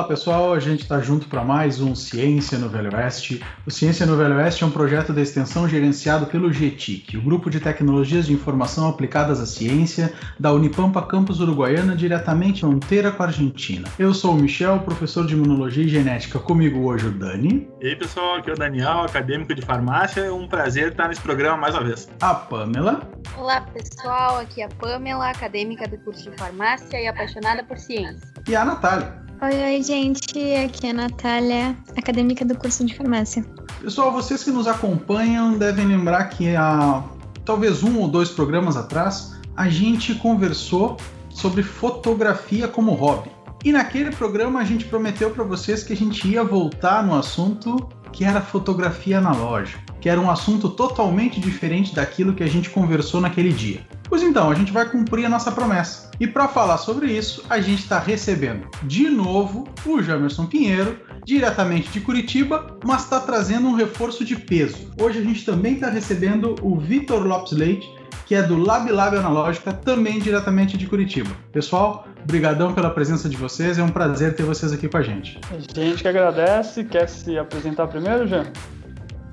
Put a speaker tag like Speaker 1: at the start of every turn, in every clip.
Speaker 1: Olá pessoal, a gente está junto para mais um Ciência no Velho Oeste. O Ciência no Velho Oeste é um projeto de extensão gerenciado pelo GETIC, o Grupo de Tecnologias de Informação Aplicadas à Ciência da Unipampa Campus Uruguaiana, diretamente fronteira com a Argentina. Eu sou o Michel, professor de Imunologia e Genética. Comigo hoje o Dani.
Speaker 2: E aí pessoal, aqui é o Daniel, acadêmico de farmácia. É um prazer estar nesse programa mais uma vez.
Speaker 1: A Pamela.
Speaker 3: Olá pessoal, aqui é a Pamela, acadêmica do curso de farmácia e apaixonada por ciência.
Speaker 1: E a Natália.
Speaker 4: Oi, oi, gente. Aqui é a Natália, acadêmica do curso de farmácia.
Speaker 1: Pessoal, vocês que nos acompanham devem lembrar que há talvez um ou dois programas atrás a gente conversou sobre fotografia como hobby. E naquele programa a gente prometeu para vocês que a gente ia voltar no assunto que era fotografia analógica, que era um assunto totalmente diferente daquilo que a gente conversou naquele dia. Pois então, a gente vai cumprir a nossa promessa. E para falar sobre isso, a gente está recebendo de novo o Jamerson Pinheiro, diretamente de Curitiba, mas está trazendo um reforço de peso. Hoje a gente também está recebendo o Vitor Lopes Leite, que é do Lab Lab Analógica, também diretamente de Curitiba. Pessoal, brigadão pela presença de vocês, é um prazer ter vocês aqui com a gente.
Speaker 5: A gente que agradece, quer se apresentar primeiro, Jean?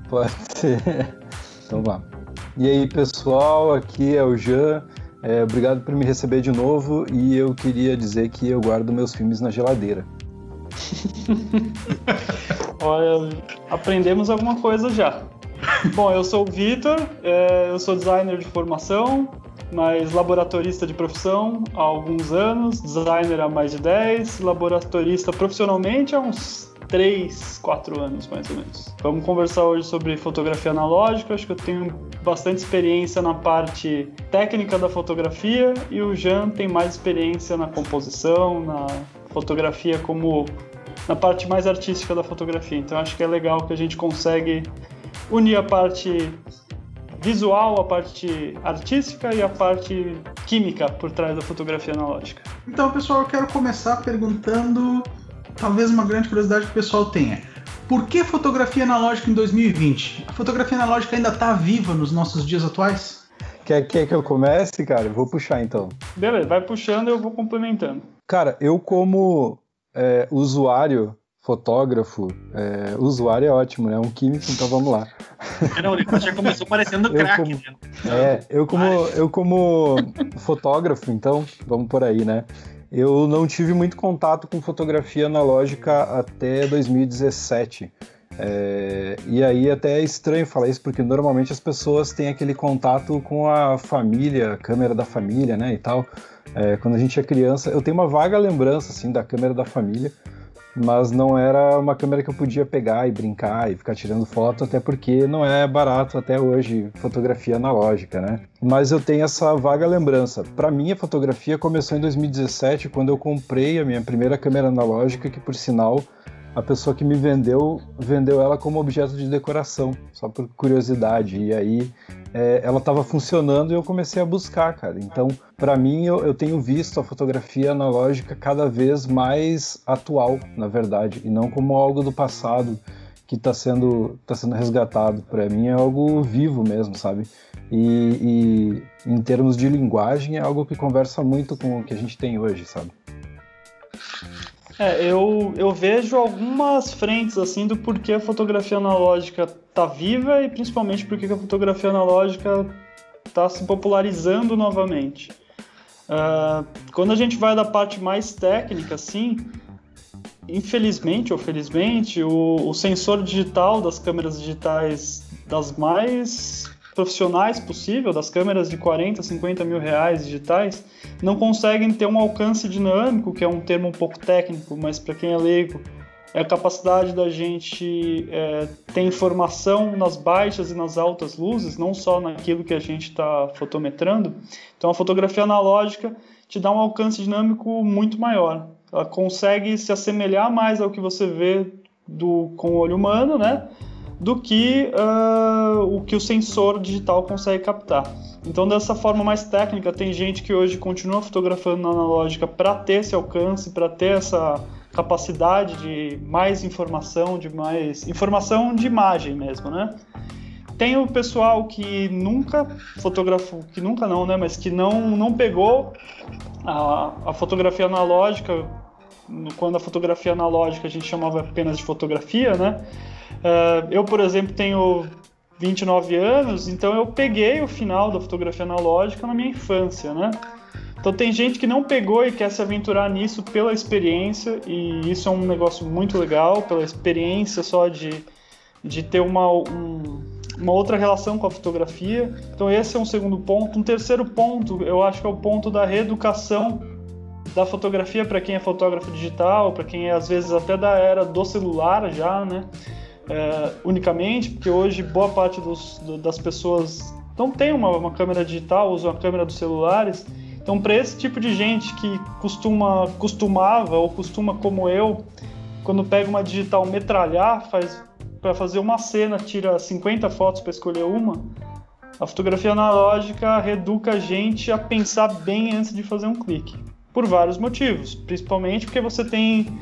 Speaker 6: Pode ser. Então vamos. E aí, pessoal, aqui é o Jean. É, obrigado por me receber de novo e eu queria dizer que eu guardo meus filmes na geladeira.
Speaker 5: Olha, aprendemos alguma coisa já. Bom, eu sou o Vitor, é, eu sou designer de formação, mas laboratorista de profissão há alguns anos, designer há mais de 10, laboratorista profissionalmente há uns 3, 4 anos mais ou menos. Vamos conversar hoje sobre fotografia analógica. Acho que eu tenho bastante experiência na parte técnica da fotografia e o Jean tem mais experiência na composição, na fotografia como na parte mais artística da fotografia. Então acho que é legal que a gente consegue unir a parte visual, a parte artística e a parte química por trás da fotografia analógica.
Speaker 1: Então, pessoal, eu quero começar perguntando talvez uma grande curiosidade que o pessoal tenha. Por que fotografia analógica em 2020? A fotografia analógica ainda está viva nos nossos dias atuais?
Speaker 6: Quer, quer que eu comece, cara? Eu vou puxar então.
Speaker 5: Beleza, vai puxando e eu vou complementando.
Speaker 6: Cara, eu como é, usuário, fotógrafo, é, usuário é ótimo, né? Um químico, então vamos lá.
Speaker 2: Não, ele já começou parecendo craque.
Speaker 6: Como, né? é, eu como, eu como fotógrafo, então, vamos por aí, né? Eu não tive muito contato com fotografia analógica até 2017. É, e aí até é estranho falar isso, porque normalmente as pessoas têm aquele contato com a família, a câmera da família, né, e tal. É, quando a gente é criança, eu tenho uma vaga lembrança, assim, da câmera da família, mas não era uma câmera que eu podia pegar e brincar e ficar tirando foto, até porque não é barato até hoje fotografia analógica, né? Mas eu tenho essa vaga lembrança. Para mim, a fotografia começou em 2017, quando eu comprei a minha primeira câmera analógica, que por sinal a pessoa que me vendeu vendeu ela como objeto de decoração, só por curiosidade. E aí é, ela estava funcionando e eu comecei a buscar, cara. Então, para mim, eu, eu, tenho visto a fotografia analógica cada vez mais atual, na verdade, e não como algo do passado que está sendo, tá sendo resgatado. Para mim, é algo vivo mesmo, sabe? E, e em termos de linguagem, é algo que conversa muito com o que a gente tem hoje, sabe?
Speaker 5: É, eu, eu vejo algumas frentes assim do porquê a fotografia analógica tá viva e principalmente porque a fotografia analógica está se popularizando novamente. Uh, quando a gente vai da parte mais técnica, assim, infelizmente ou felizmente, o, o sensor digital das câmeras digitais das mais profissionais possível, das câmeras de 40, 50 mil reais digitais, não conseguem ter um alcance dinâmico, que é um termo um pouco técnico, mas para quem é leigo, é a capacidade da gente é, ter informação nas baixas e nas altas luzes, não só naquilo que a gente está fotometrando. Então, a fotografia analógica te dá um alcance dinâmico muito maior. Ela consegue se assemelhar mais ao que você vê do, com o olho humano, né? Do que uh, o que o sensor digital consegue captar. Então, dessa forma mais técnica, tem gente que hoje continua fotografando na analógica para ter esse alcance, para ter essa capacidade de mais informação, de mais informação de imagem mesmo, né? Tem o pessoal que nunca fotografou, que nunca não, né? Mas que não, não pegou a, a fotografia analógica quando a fotografia analógica a gente chamava apenas de fotografia, né? Uh, eu, por exemplo, tenho 29 anos, então eu peguei o final da fotografia analógica na minha infância, né? Então tem gente que não pegou e quer se aventurar nisso pela experiência, e isso é um negócio muito legal, pela experiência só de, de ter uma, um, uma outra relação com a fotografia. Então esse é um segundo ponto. Um terceiro ponto, eu acho que é o ponto da reeducação da fotografia para quem é fotógrafo digital, para quem é às vezes até da era do celular já, né? É, unicamente, porque hoje boa parte dos, do, das pessoas não tem uma, uma câmera digital, usam a câmera dos celulares. Então, para esse tipo de gente que costuma, costumava ou costuma como eu, quando pega uma digital metralhar, faz para fazer uma cena, tira 50 fotos para escolher uma, a fotografia analógica reduca a gente a pensar bem antes de fazer um clique. Por vários motivos, principalmente porque você tem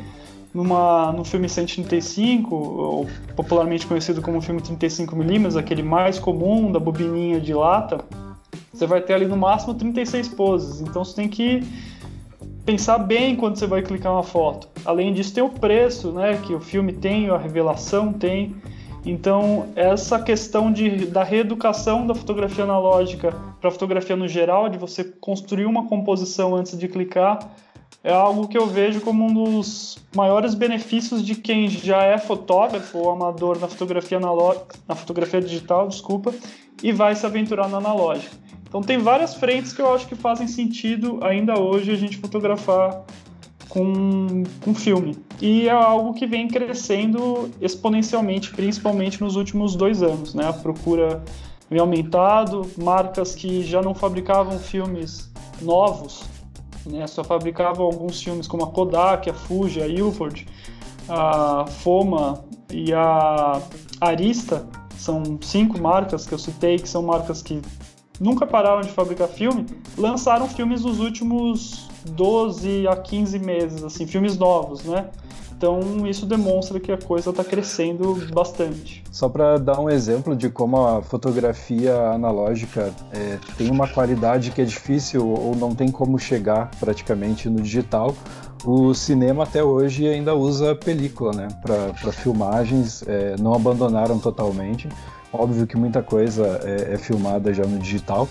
Speaker 5: numa, no filme 135, ou popularmente conhecido como filme 35mm, aquele mais comum da bobininha de lata, você vai ter ali no máximo 36 poses. Então você tem que pensar bem quando você vai clicar uma foto. Além disso, tem o preço, né, que o filme tem, a revelação tem. Então, essa questão de, da reeducação da fotografia analógica para a fotografia no geral, de você construir uma composição antes de clicar, é algo que eu vejo como um dos maiores benefícios de quem já é fotógrafo ou amador na fotografia analógica, na fotografia digital, desculpa, e vai se aventurar na analógica. Então tem várias frentes que eu acho que fazem sentido ainda hoje a gente fotografar com, com filme. E é algo que vem crescendo exponencialmente, principalmente nos últimos dois anos. Né? A procura vem aumentado, marcas que já não fabricavam filmes novos, né? só fabricavam alguns filmes como a Kodak, a Fuji, a Ilford, a Foma e a Arista, são cinco marcas que eu citei, que são marcas que nunca pararam de fabricar filme, lançaram filmes nos últimos 12 a 15 meses, assim, filmes novos, né? Então isso demonstra que a coisa está crescendo bastante.
Speaker 6: Só para dar um exemplo de como a fotografia analógica é, tem uma qualidade que é difícil ou não tem como chegar praticamente no digital, o cinema até hoje ainda usa película, né? Para filmagens, é, não abandonaram totalmente. Óbvio que muita coisa é, é filmada já no digital,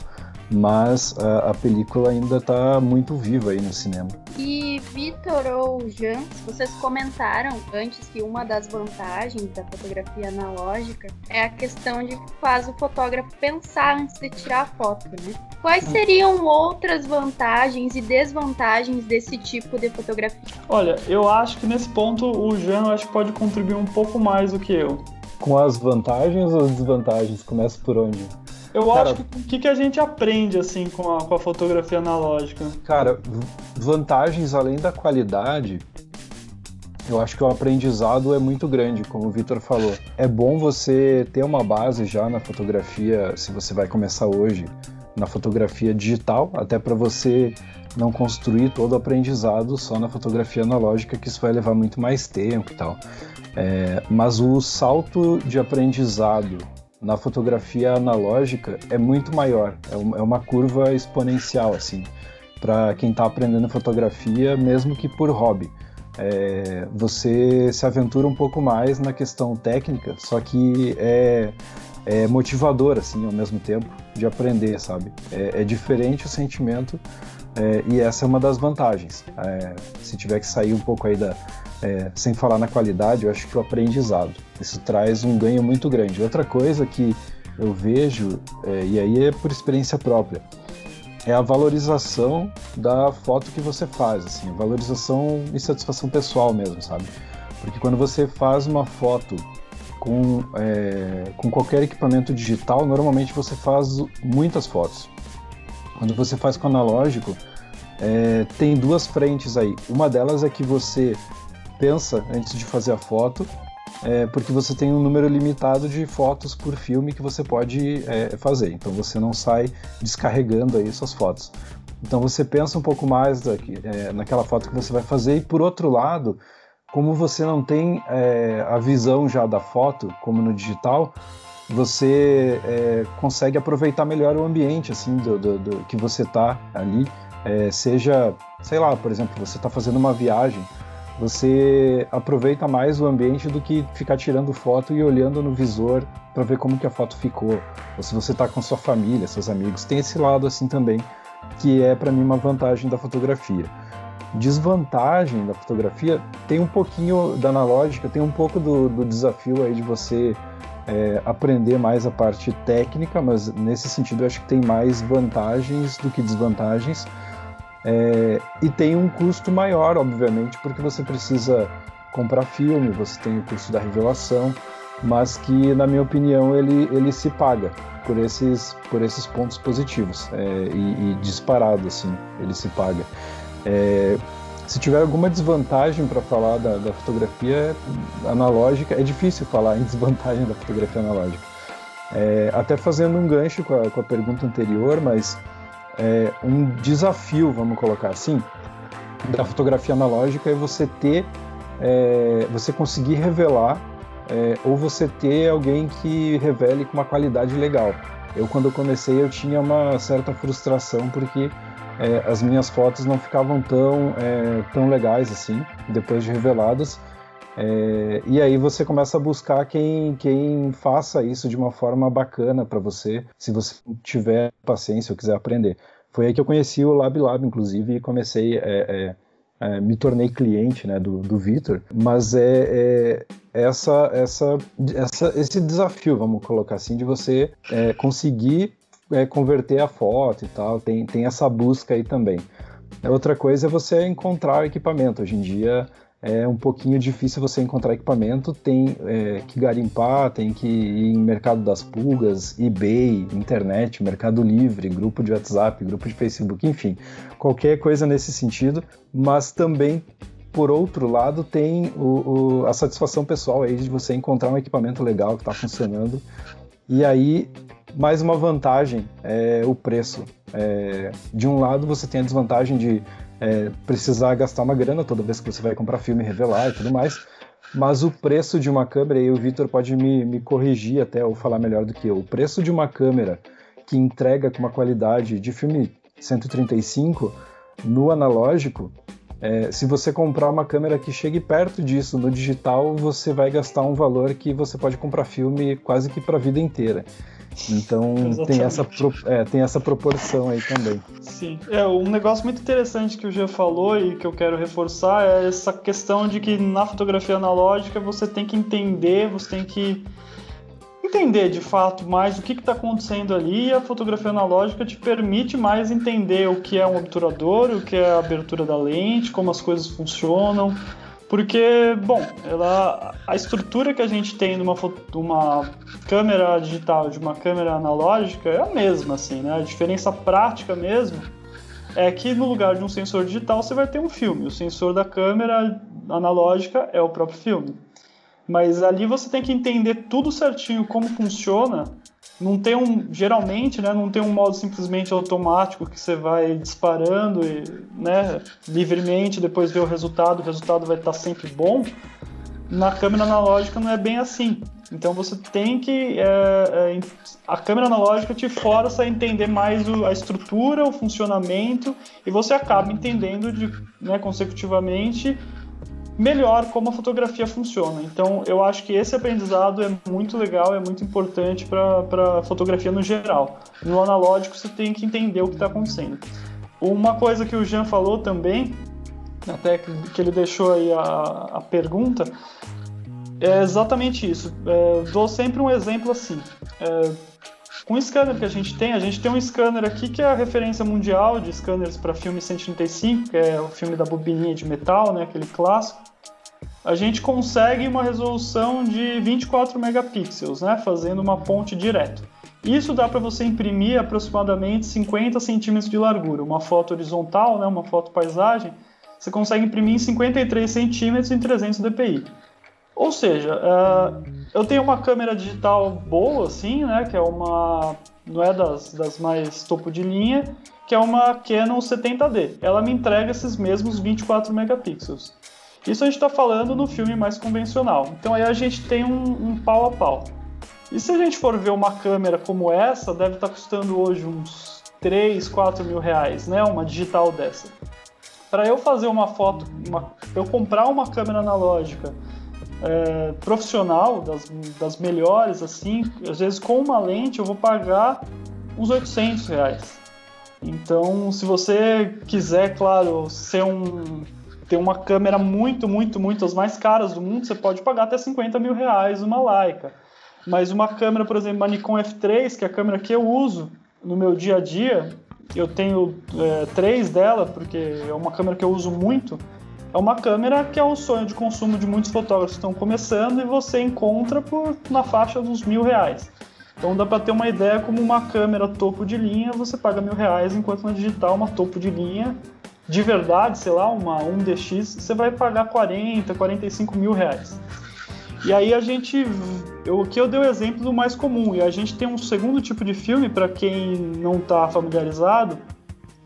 Speaker 6: mas a, a película ainda está muito viva aí no cinema.
Speaker 3: E Vitor ou Jean, vocês comentaram antes que uma das vantagens da fotografia analógica é a questão de que faz o fotógrafo pensar antes de tirar a foto, né? Quais seriam outras vantagens e desvantagens desse tipo de fotografia?
Speaker 5: Olha, eu acho que nesse ponto o Jean acho que pode contribuir um pouco mais do que eu.
Speaker 6: Com as vantagens ou desvantagens? Começa por onde?
Speaker 5: Eu cara, acho que o que, que a gente aprende assim com a, com a fotografia analógica?
Speaker 6: Cara, vantagens além da qualidade, eu acho que o aprendizado é muito grande, como o Vitor falou. É bom você ter uma base já na fotografia, se você vai começar hoje, na fotografia digital, até para você não construir todo o aprendizado só na fotografia analógica, que isso vai levar muito mais tempo e tal. É, mas o salto de aprendizado na fotografia analógica é muito maior, é, é uma curva exponencial assim para quem está aprendendo fotografia, mesmo que por hobby. É, você se aventura um pouco mais na questão técnica, só que é, é motivador assim ao mesmo tempo de aprender, sabe? É, é diferente o sentimento é, e essa é uma das vantagens. É, se tiver que sair um pouco aí da, é, sem falar na qualidade, eu acho que o aprendizado. Isso traz um ganho muito grande. Outra coisa que eu vejo, é, e aí é por experiência própria, é a valorização da foto que você faz, assim, valorização e satisfação pessoal mesmo, sabe? Porque quando você faz uma foto com, é, com qualquer equipamento digital, normalmente você faz muitas fotos. Quando você faz com analógico, é, tem duas frentes aí. Uma delas é que você pensa antes de fazer a foto, é, porque você tem um número limitado de fotos por filme que você pode é, fazer. Então você não sai descarregando aí suas fotos. Então você pensa um pouco mais daqui, é, naquela foto que você vai fazer. E por outro lado, como você não tem é, a visão já da foto, como no digital, você é, consegue aproveitar melhor o ambiente assim do, do, do que você está ali. É, seja, sei lá, por exemplo, você está fazendo uma viagem você aproveita mais o ambiente do que ficar tirando foto e olhando no visor para ver como que a foto ficou. Ou se você está com sua família, seus amigos, tem esse lado assim também, que é para mim uma vantagem da fotografia. Desvantagem da fotografia tem um pouquinho da analógica, tem um pouco do, do desafio aí de você é, aprender mais a parte técnica, mas nesse sentido eu acho que tem mais vantagens do que desvantagens. É, e tem um custo maior, obviamente, porque você precisa comprar filme, você tem o custo da revelação, mas que, na minha opinião, ele, ele se paga por esses, por esses pontos positivos é, e, e, disparado, assim, ele se paga. Se tiver alguma desvantagem para falar da, da, fotografia analógica, é difícil falar em desvantagem da fotografia analógica. É, até fazendo um gancho com a, com a pergunta anterior, mas é, um desafio, vamos colocar assim, da fotografia analógica é você ter, é, você conseguir revelar é, ou você ter alguém que revele com uma qualidade legal. Eu quando eu comecei eu tinha uma certa frustração porque é, as minhas fotos não ficavam tão é, tão legais assim depois de reveladas. É, e aí você começa a buscar quem, quem faça isso de uma forma bacana para você, se você tiver paciência ou quiser aprender. Foi aí que eu conheci o Lab Lab, inclusive, e comecei, é, é, é me tornei cliente né, do, do Vitor. Mas é, essa, essa, essa, esse desafio, vamos colocar assim, de você é, converter a foto e tal, tem, tem essa busca aí também. Outra coisa é você encontrar equipamento. Hoje em dia é um pouquinho difícil você encontrar equipamento, tem é, que garimpar, tem que ir em mercado das pulgas, eBay, internet, Mercado Livre, grupo de WhatsApp, grupo de Facebook, enfim, qualquer coisa nesse sentido, mas também por outro lado, tem o, o, a satisfação pessoal aí de você encontrar um equipamento legal que está funcionando. E aí, mais uma vantagem é o preço. É, de um lado, você tem a desvantagem de é, precisar gastar uma grana toda vez que você vai comprar filme, revelar e tudo mais. Mas o preço de uma câmera, e o Vitor pode me, me corrigir até ou falar melhor do que eu, o preço de uma câmera que entrega com uma qualidade de filme 135 no analógico, é, se você comprar uma câmera que chegue perto disso no digital, você vai gastar um valor que você pode comprar filme quase que para a vida inteira. Então tem essa, é, tem essa proporção aí também.
Speaker 5: Sim. É, um negócio muito interessante que o Jean falou e que eu quero reforçar é essa questão de que na fotografia analógica você tem que entender, você tem que entender de fato mais o que está acontecendo ali e a fotografia analógica te permite mais entender o que é um obturador, o que é a abertura da lente, como as coisas funcionam, porque, bom, ela, a estrutura que a gente tem de uma, uma câmera digital de uma câmera analógica é a mesma, assim, né? A diferença prática mesmo é que no lugar de um sensor digital você vai ter um filme. O sensor da câmera analógica é o próprio filme. Mas ali você tem que entender tudo certinho como funciona não tem um geralmente né não tem um modo simplesmente automático que você vai disparando e, né livremente depois ver o resultado o resultado vai estar sempre bom. Na câmera analógica não é bem assim. Então você tem que é, é, a câmera analógica te força a entender mais o, a estrutura o funcionamento e você acaba entendendo de, né, consecutivamente melhor como a fotografia funciona. Então, eu acho que esse aprendizado é muito legal, é muito importante para a fotografia no geral. No analógico, você tem que entender o que está acontecendo. Uma coisa que o Jean falou também, até que ele deixou aí a, a pergunta, é exatamente isso. É, dou sempre um exemplo assim. É, com o scanner que a gente tem, a gente tem um scanner aqui que é a referência mundial de scanners para filme 135, que é o filme da bobininha de metal, né, aquele clássico. A gente consegue uma resolução de 24 megapixels, né, fazendo uma ponte direto. Isso dá para você imprimir aproximadamente 50 centímetros de largura. Uma foto horizontal, né, uma foto paisagem, você consegue imprimir em 53 centímetros em 300 dpi. Ou seja, uh, eu tenho uma câmera digital boa, assim, né? Que é uma. Não é das, das mais topo de linha, que é uma Canon 70D. Ela me entrega esses mesmos 24 megapixels. Isso a gente está falando no filme mais convencional. Então aí a gente tem um, um, pau a pau. E se a gente for ver uma câmera como essa, deve estar tá custando hoje uns 3, 4 mil reais, né? Uma digital dessa. para eu fazer uma foto, uma, eu comprar uma câmera analógica é, profissional, das, das melhores, assim, às vezes com uma lente eu vou pagar uns 800 reais. Então, se você quiser, claro, ser um ter uma câmera muito, muito, muito as mais caras do mundo, você pode pagar até 50 mil reais uma Leica. Mas uma câmera, por exemplo, uma Nikon F3, que é a câmera que eu uso no meu dia a dia, eu tenho é, três dela, porque é uma câmera que eu uso muito. É uma câmera que é o sonho de consumo de muitos fotógrafos que estão começando e você encontra por na faixa dos mil reais. Então dá para ter uma ideia como uma câmera topo de linha você paga mil reais, enquanto na digital uma topo de linha de verdade, sei lá, uma 1DX, você vai pagar 40, 45 mil reais. E aí a gente, eu, aqui eu dei o exemplo do mais comum, e a gente tem um segundo tipo de filme, para quem não está familiarizado,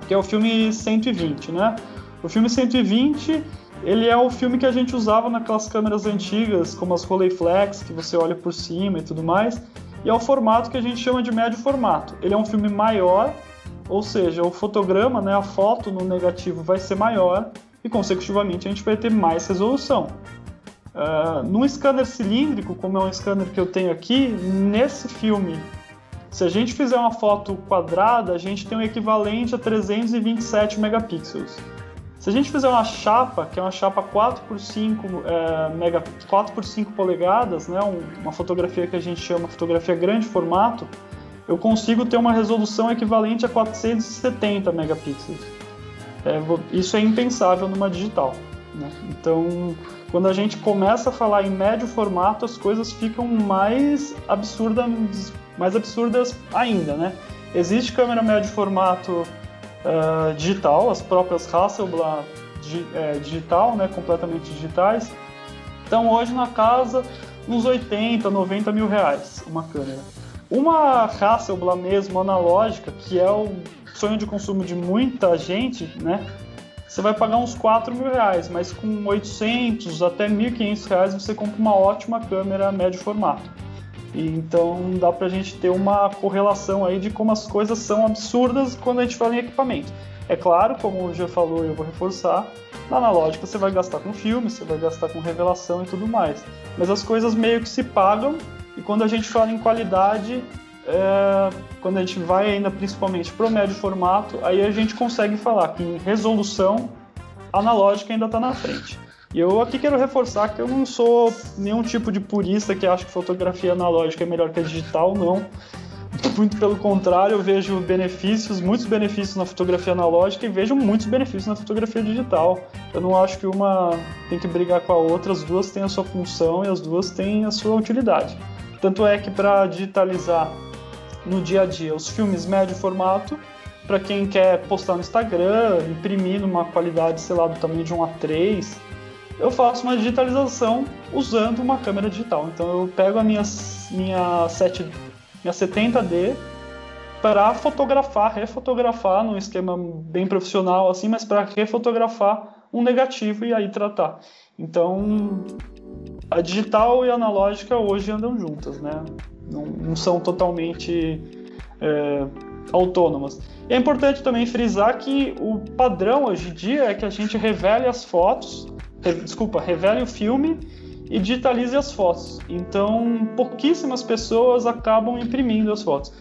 Speaker 5: que é o filme 120, né? O filme 120, ele é o filme que a gente usava naquelas câmeras antigas, como as Rolleiflex, que você olha por cima e tudo mais, e é o formato que a gente chama de médio formato. Ele é um filme maior, ou seja, o fotograma, né, a foto no negativo vai ser maior e, consecutivamente, a gente vai ter mais resolução. Uh, num scanner cilíndrico, como é um scanner que eu tenho aqui, nesse filme, se a gente fizer uma foto quadrada, a gente tem um equivalente a 327 megapixels. Se a gente fizer uma chapa, que é uma chapa 4 por 5 é, mega, 4 por 5 polegadas, né, uma fotografia que a gente chama fotografia grande formato, eu consigo ter uma resolução equivalente a 470 megapixels. É, isso é impensável numa digital. Né? Então, quando a gente começa a falar em médio formato, as coisas ficam mais absurdas, mais absurdas ainda. Né? Existe câmera médio formato uh, digital, as próprias Hasselblad é, digital, né, completamente digitais. Então, hoje na casa, uns 80, 90 mil reais uma câmera. Uma Hasselblad mesmo analógica, que é o sonho de consumo de muita gente, né? Você vai pagar uns 4 mil reais, mas com 800 até 1.500 reais você compra uma ótima câmera médio formato. E então dá pra gente ter uma correlação aí de como as coisas são absurdas quando a gente fala em equipamento. É claro, como já falou eu vou reforçar, na analógica você vai gastar com filme, você vai gastar com revelação e tudo mais. Mas as coisas meio que se pagam e quando a gente fala em qualidade, é, quando a gente vai ainda principalmente para o médio formato, aí a gente consegue falar que em resolução, analógica ainda está na frente. E eu aqui quero reforçar que eu não sou nenhum tipo de purista que acha que fotografia analógica é melhor que a digital, não. Muito pelo contrário, eu vejo benefícios, muitos benefícios na fotografia analógica e vejo muitos benefícios na fotografia digital. Eu não acho que uma tem que brigar com a outra, as duas têm a sua função e as duas têm a sua utilidade. Tanto é que para digitalizar no dia a dia os filmes médio formato, para quem quer postar no Instagram, imprimir numa qualidade, sei lá, do tamanho de um A3, eu faço uma digitalização usando uma câmera digital. Então eu pego a minha, minha, 7, minha 70D para fotografar, refotografar num esquema bem profissional assim, mas para refotografar um negativo e aí tratar. Então a digital e a analógica hoje andam juntas, né? Não, não são totalmente é, autônomas. E é importante também frisar que o padrão hoje em dia é que a gente revele as fotos, desculpa, revele o filme e digitalize as fotos. Então, pouquíssimas pessoas acabam imprimindo as fotos.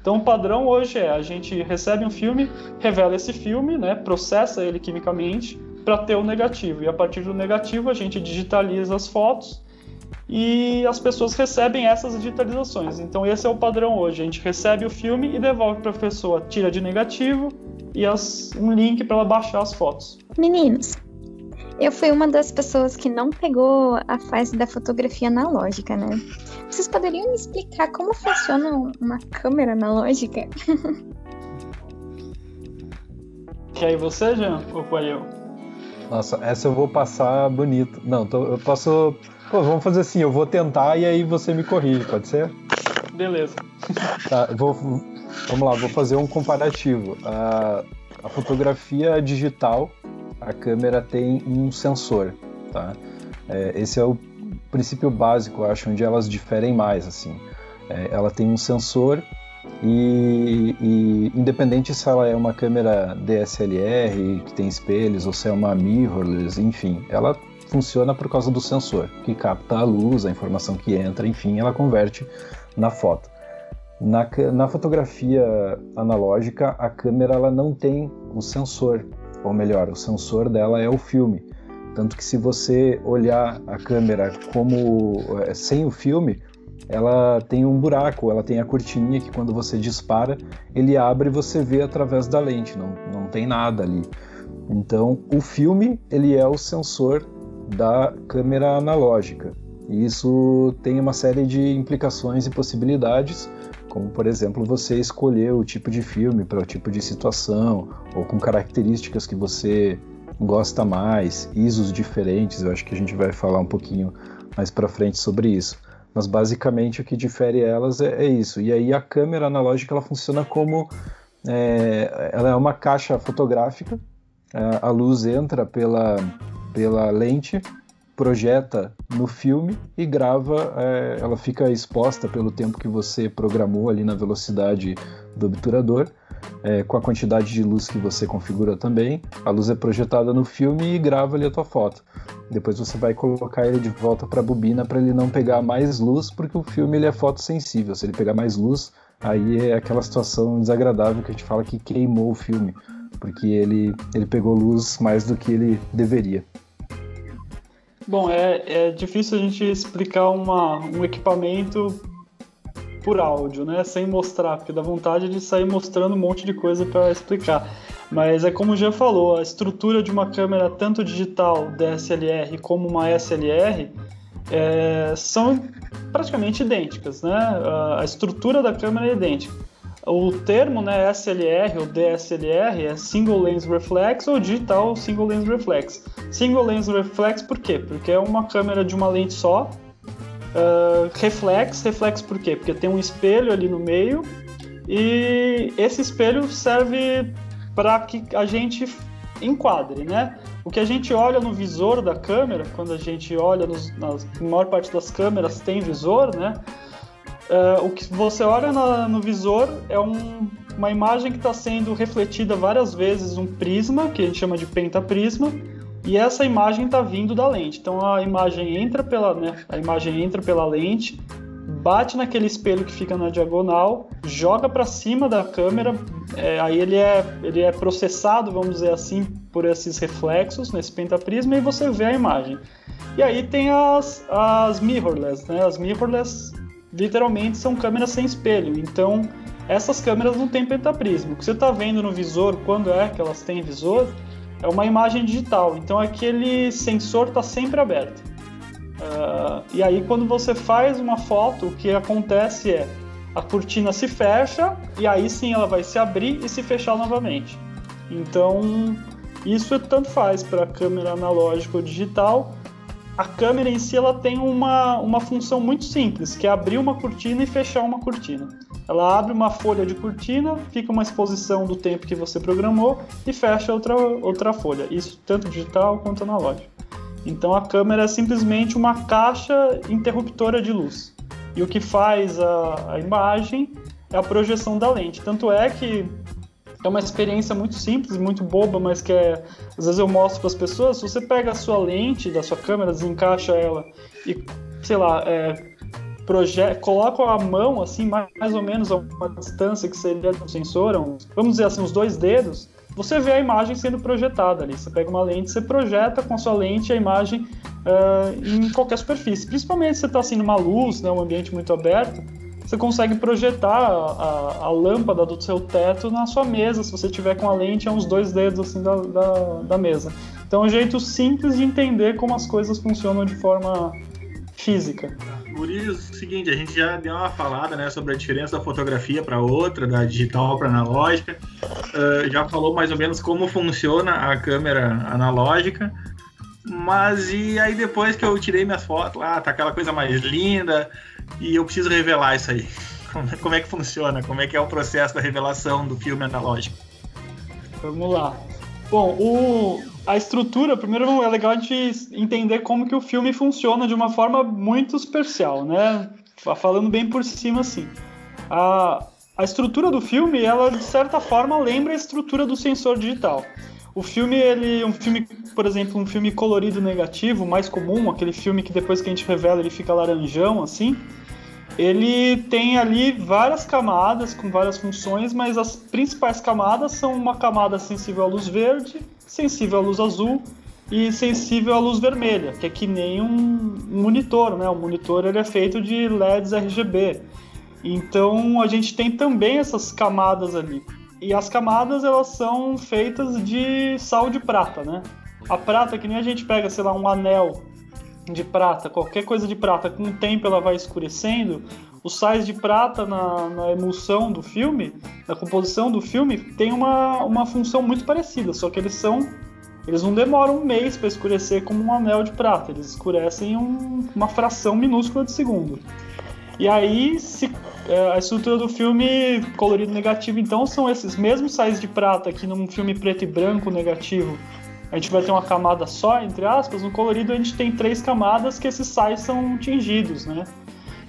Speaker 5: Então, o padrão hoje é a gente recebe um filme, revela esse filme, né, processa ele quimicamente para ter o negativo. E a partir do negativo a gente digitaliza as fotos e as pessoas recebem essas digitalizações. Então esse é o padrão hoje. A gente recebe o filme e devolve para a pessoa, tira de negativo e as, um link para ela baixar as fotos.
Speaker 4: Meninos, eu fui uma das pessoas que não pegou a fase da fotografia analógica, né? Vocês poderiam me explicar como funciona uma câmera analógica?
Speaker 5: Quer ir você, Jean? Ou foi eu?
Speaker 6: Nossa, essa eu vou passar bonito. Não, tô, eu posso. Pô, vamos fazer assim, eu vou tentar e aí você me corrige, pode ser?
Speaker 5: Beleza.
Speaker 6: Tá, vou, vamos lá, vou fazer um comparativo. A, a fotografia digital, a câmera tem um sensor, tá? É, esse é o princípio básico, acho, onde elas diferem mais, assim. É, ela tem um sensor E, e, independente se ela é uma câmera DSLR que tem espelhos ou se é uma mirrorless, enfim, ela funciona por causa do sensor que capta a luz, a informação que entra, enfim, ela converte na foto. Na, na fotografia analógica, a câmera ela não tem o sensor, ou melhor, o sensor dela é o filme. Tanto que se você olhar a câmera como é, sem o filme, ela tem um buraco, ela tem a cortininha que quando você dispara, ele abre e você vê através da lente, não, não tem nada ali. Então, o filme, ele é o sensor da câmera analógica. E isso tem uma série de implicações e possibilidades, como por exemplo você escolher o tipo de filme para o tipo de situação, ou com características que você gosta mais, ISOs diferentes, eu acho que a gente vai falar um pouquinho mais para frente sobre isso. Mas basicamente o que difere elas é, é, isso. E aí a câmera analógica ela funciona como é, ela é uma caixa fotográfica. É, a luz entra pela, pela lente, projeta no filme e grava. É, ela fica exposta pelo tempo que você programou ali na velocidade do obturador é, com a quantidade de luz que você configura também. A luz é projetada no filme e grava ali a tua foto. Depois você vai colocar ele de volta para a bobina para ele não pegar mais luz, porque o filme ele é fotossensível. Se ele pegar mais luz, aí é aquela situação desagradável que a gente fala que queimou o filme, porque ele, ele pegou luz mais do que ele deveria.
Speaker 5: Bom, é, é difícil a gente explicar uma, um equipamento por áudio, né? Sem mostrar, porque dá vontade de sair mostrando um monte de coisa para explicar. Mas é como já falou, a estrutura de uma câmera tanto digital DSLR como uma SLR é, são praticamente idênticas, né? A estrutura da câmera é idêntica. O termo né, SLR ou DSLR é Single Lens Reflex ou Digital Single Lens Reflex. Single Lens Reflex por quê? Porque é uma câmera de uma lente só, Uh, reflex, reflex por quê? Porque tem um espelho ali no meio e esse espelho serve para que a gente enquadre, né? O que a gente olha no visor da câmera, quando a gente olha nos, na maior parte das câmeras tem visor, né? Uh, o que você olha na, no visor é um, uma imagem que está sendo refletida várias vezes um prisma, que a gente chama de pentaprisma, e essa imagem está vindo da lente. Então a imagem entra pela, né, a imagem entra pela lente, bate naquele espelho que fica na diagonal, joga para cima da câmera, é, aí ele é, ele é processado, vamos dizer assim, por esses reflexos nesse pentaprisma e você vê a imagem. E aí tem as, as mirrorless, né? As mirrorless literalmente são câmeras sem espelho, então essas câmeras não têm pentaprisma. O que você está vendo no visor, quando é que elas têm visor, é uma imagem digital, então aquele sensor está sempre aberto. Uh, e aí, quando você faz uma foto, o que acontece é a cortina se fecha e aí sim ela vai se abrir e se fechar novamente. Então, isso tanto faz para câmera analógica ou digital. A câmera em si ela tem uma, uma função muito simples, que é abrir uma cortina e fechar uma cortina. Ela abre uma folha de cortina, fica uma exposição do tempo que você programou e fecha outra, outra folha. Isso tanto digital quanto analógico. Então a câmera é simplesmente uma caixa interruptora de luz. E o que faz a, a imagem é a projeção da lente. Tanto é que é uma experiência muito simples, muito boba, mas que é, às vezes eu mostro para as pessoas. Se você pega a sua lente da sua câmera, desencaixa ela e, sei lá, é, proje colocam a mão assim, mais, mais ou menos a uma distância que seria do sensor, uns, vamos dizer assim, uns dois dedos, você vê a imagem sendo projetada ali. Você pega uma lente, você projeta com a sua lente a imagem uh, em qualquer superfície. Principalmente se você está assim numa luz, né, um ambiente muito aberto, você consegue projetar a, a, lâmpada do seu teto na sua mesa, se você tiver com a lente a uns dois dedos assim da, da, da mesa. Então é um jeito simples de entender como as coisas funcionam de forma física.
Speaker 2: Guri, o seguinte, a gente já deu uma falada né, sobre a diferença da fotografia para outra, da digital para analógica. Uh, já falou mais ou menos como funciona a câmera analógica. Mas e aí depois que eu tirei minhas fotos lá, tá aquela coisa mais linda e eu preciso revelar isso aí. Como, como é que funciona? Como é que é o processo da revelação do filme analógico?
Speaker 5: Vamos lá. Bom, o, a estrutura, primeiro é legal a gente entender como que o filme funciona de uma forma muito superficial, né? Falando bem por cima assim. A, A estrutura do filme, ela de certa forma lembra a estrutura do sensor digital. O filme, ele, um filme, por exemplo, um filme colorido negativo, mais comum, aquele filme que depois que a gente revela ele fica laranjão, assim, ele tem ali várias camadas com várias funções, mas as principais camadas são uma camada sensível à luz verde, sensível à luz azul e sensível à luz vermelha, que é que nem um monitor, né? O monitor ele é feito de LEDs RGB. Então a gente tem também essas camadas ali. E as camadas elas são feitas de sal de prata, né? A prata que nem a gente pega, sei lá, um anel de prata, qualquer coisa de prata, com o tempo ela vai escurecendo. Os sais de prata na, na emulsão do filme, na composição do filme, tem uma, uma função muito parecida, só que eles são eles não demoram um mês para escurecer como um anel de prata, eles escurecem um, uma fração minúscula de segundo. E aí, se, é, a estrutura do filme colorido negativo, então, são esses mesmos sais de prata que num filme preto e branco negativo a gente vai ter uma camada só, entre aspas, no colorido a gente tem três camadas que esses sais são tingidos, né?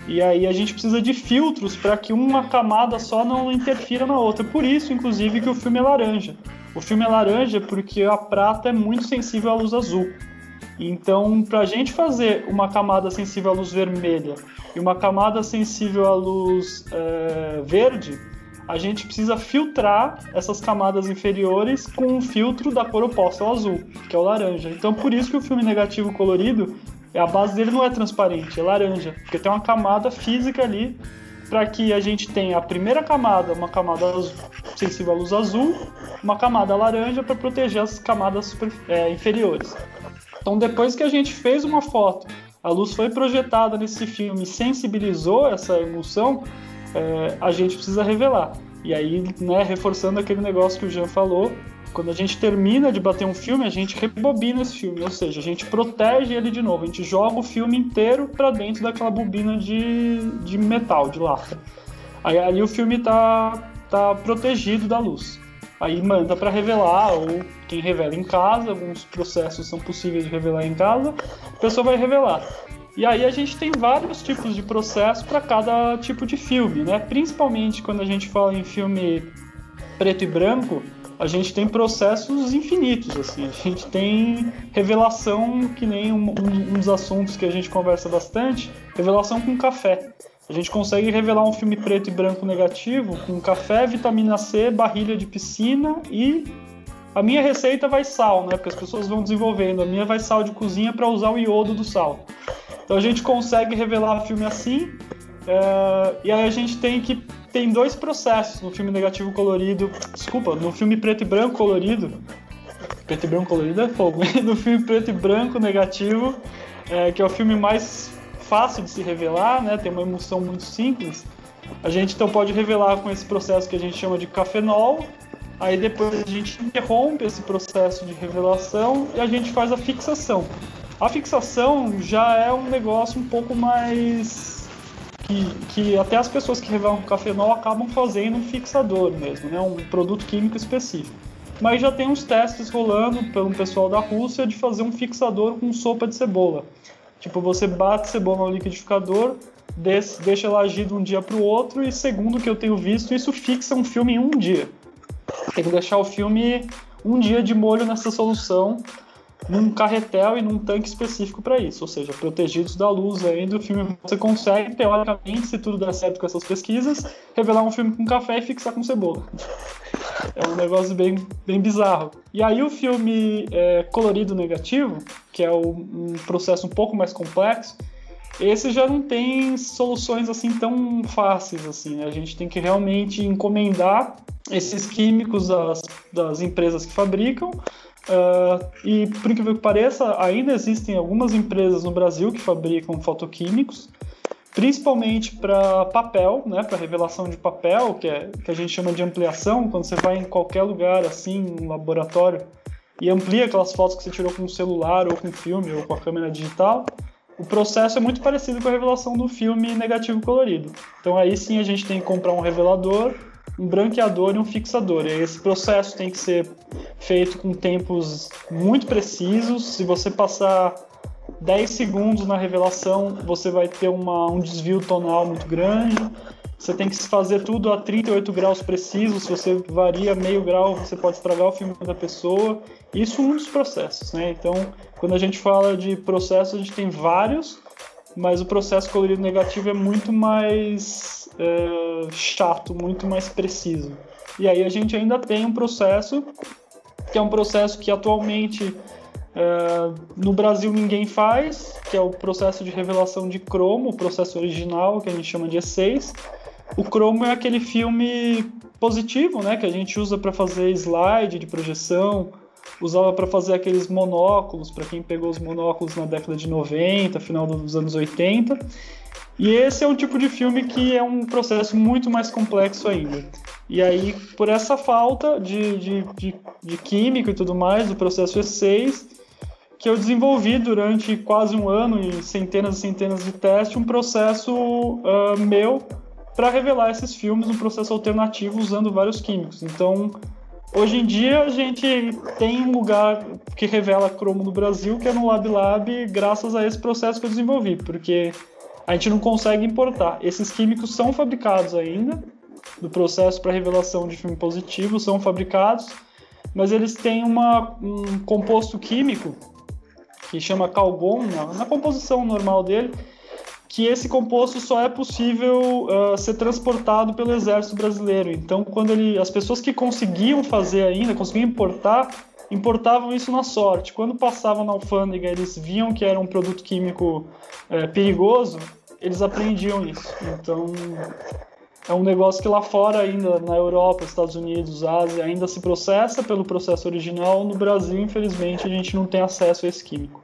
Speaker 5: E aí a gente precisa de filtros para que uma camada só não interfira na outra. Por isso, inclusive, que o filme é laranja. O filme é laranja porque a prata é muito sensível à luz azul. Então, para a gente fazer uma camada sensível à luz vermelha e uma camada sensível à luz é, verde, a gente precisa filtrar essas camadas inferiores com um filtro da cor oposta ao azul, que é o laranja. Então, por isso que o filme negativo colorido, a base dele não é transparente, é laranja, porque tem uma camada física ali para que a gente tenha a primeira camada, uma camada sensível à luz azul, uma camada laranja para proteger as camadas super, é, inferiores. Então, depois que a gente fez uma foto, a luz foi projetada nesse filme, sensibilizou essa emulsão, é, a gente precisa revelar. E aí, né, reforçando aquele negócio que o Jean falou, quando a gente termina de bater um filme, a gente rebobina esse filme, ou seja, a gente protege ele de novo, a gente joga o filme inteiro para dentro daquela bobina de, de metal, de lata. Aí ali o filme tá, tá protegido da luz. Aí manda para revelar, ou quem revela em casa, alguns processos são possíveis de revelar em casa, a pessoa vai revelar. E aí a gente tem vários tipos de processo para cada tipo de filme, né? Principalmente quando a gente fala em filme preto e branco, a gente tem processos infinitos, assim. A gente tem revelação, que nem um, um, uns assuntos que a gente conversa bastante, revelação com café. A gente consegue revelar um filme preto e branco negativo com café, vitamina C, barrilha de piscina e a minha receita vai sal, né? Porque as pessoas vão desenvolvendo. A minha vai sal de cozinha para usar o iodo do sal. Então a gente consegue revelar filme assim. É... e aí a gente tem que tem dois processos no filme negativo colorido. Desculpa, no filme preto e branco colorido. Preto e branco colorido é fogo. no filme preto e branco negativo, é, que é o filme mais fácil de se revelar, né? Tem uma emoção muito simples. A gente então pode revelar com esse processo que a gente chama de cafenol. Aí depois a gente interrompe esse processo de revelação e a gente faz a fixação. A fixação já é um negócio um pouco mais que, que até as pessoas que revelam cafenol acabam fazendo um fixador mesmo, né? um produto químico específico. Mas já tem uns testes rolando pelo pessoal da Rússia de fazer um fixador com sopa de cebola. Tipo, você bate cebola no liquidificador, deixa ela agir de um dia para o outro e, segundo o que eu tenho visto, isso fixa um filme em um dia. Tem que deixar o filme um dia de molho nessa solução num carretel e num tanque específico para isso, ou seja, protegidos da luz ainda. O filme você consegue, teoricamente, se tudo der certo com essas pesquisas, revelar um filme com café e fixar com cebola. É um negócio bem, bem bizarro. E aí o filme é, colorido negativo, que é um processo um pouco mais complexo, esse já não tem soluções assim tão fáceis assim. Né? A gente tem que realmente encomendar esses químicos das, das empresas que fabricam Uh, e por incrível que pareça, ainda existem algumas empresas no Brasil que fabricam fotoquímicos, principalmente para papel, né, para revelação de papel, que, é, que a gente chama de ampliação, quando você vai em qualquer lugar, assim, um laboratório, e amplia aquelas fotos que você tirou com o celular, ou com filme, ou com a câmera digital. O processo é muito parecido com a revelação do filme negativo colorido. Então aí sim a gente tem que comprar um revelador, um branqueador e um fixador. E esse processo tem que ser feito com tempos muito precisos. Se você passar 10 segundos na revelação, você vai ter uma, um desvio tonal muito grande. você tem que fazer tudo a 38 graus precisos. Se você varia meio grau, você pode estragar o filme da pessoa. Isso é um dos processos, né? Então, quando a gente fala de processo, a gente tem vários, mas o processo colorido negativo é muito mais é, chato, muito mais preciso. E aí a gente ainda tem um processo que é um processo que atualmente é, no Brasil ninguém faz, que é o processo de revelação de cromo, o processo original, que a gente chama de E6. O cromo é aquele filme positivo, né, que a gente usa para fazer slide de projeção, usava para fazer aqueles monóculos, para quem pegou os monóculos na década de 90, final dos anos 80. E esse é um tipo de filme que é um processo muito mais complexo ainda. E aí, por essa falta de, de, de, de químico e tudo mais, do processo E6, que eu desenvolvi durante quase um ano e centenas e centenas de testes um processo uh, meu para revelar esses filmes, um processo alternativo usando vários químicos. Então, hoje em dia a gente tem um lugar que revela cromo no Brasil, que é no Lab Lab, graças a esse processo que eu desenvolvi, porque a gente não consegue importar. Esses químicos são fabricados ainda, do processo para revelação de filme positivo, são fabricados, mas eles têm uma, um composto químico que chama Calgon, na, na composição normal dele, que esse composto só é possível uh, ser transportado pelo exército brasileiro. Então, quando ele, as pessoas que conseguiam fazer ainda, conseguiam importar, importavam isso na sorte. Quando passavam na alfândega, eles viam que era um produto químico uh, perigoso, eles aprendiam isso. Então, é um negócio que lá fora ainda, na Europa, Estados Unidos, Ásia, ainda se processa pelo processo original. No Brasil, infelizmente, a gente não tem acesso a esse químico.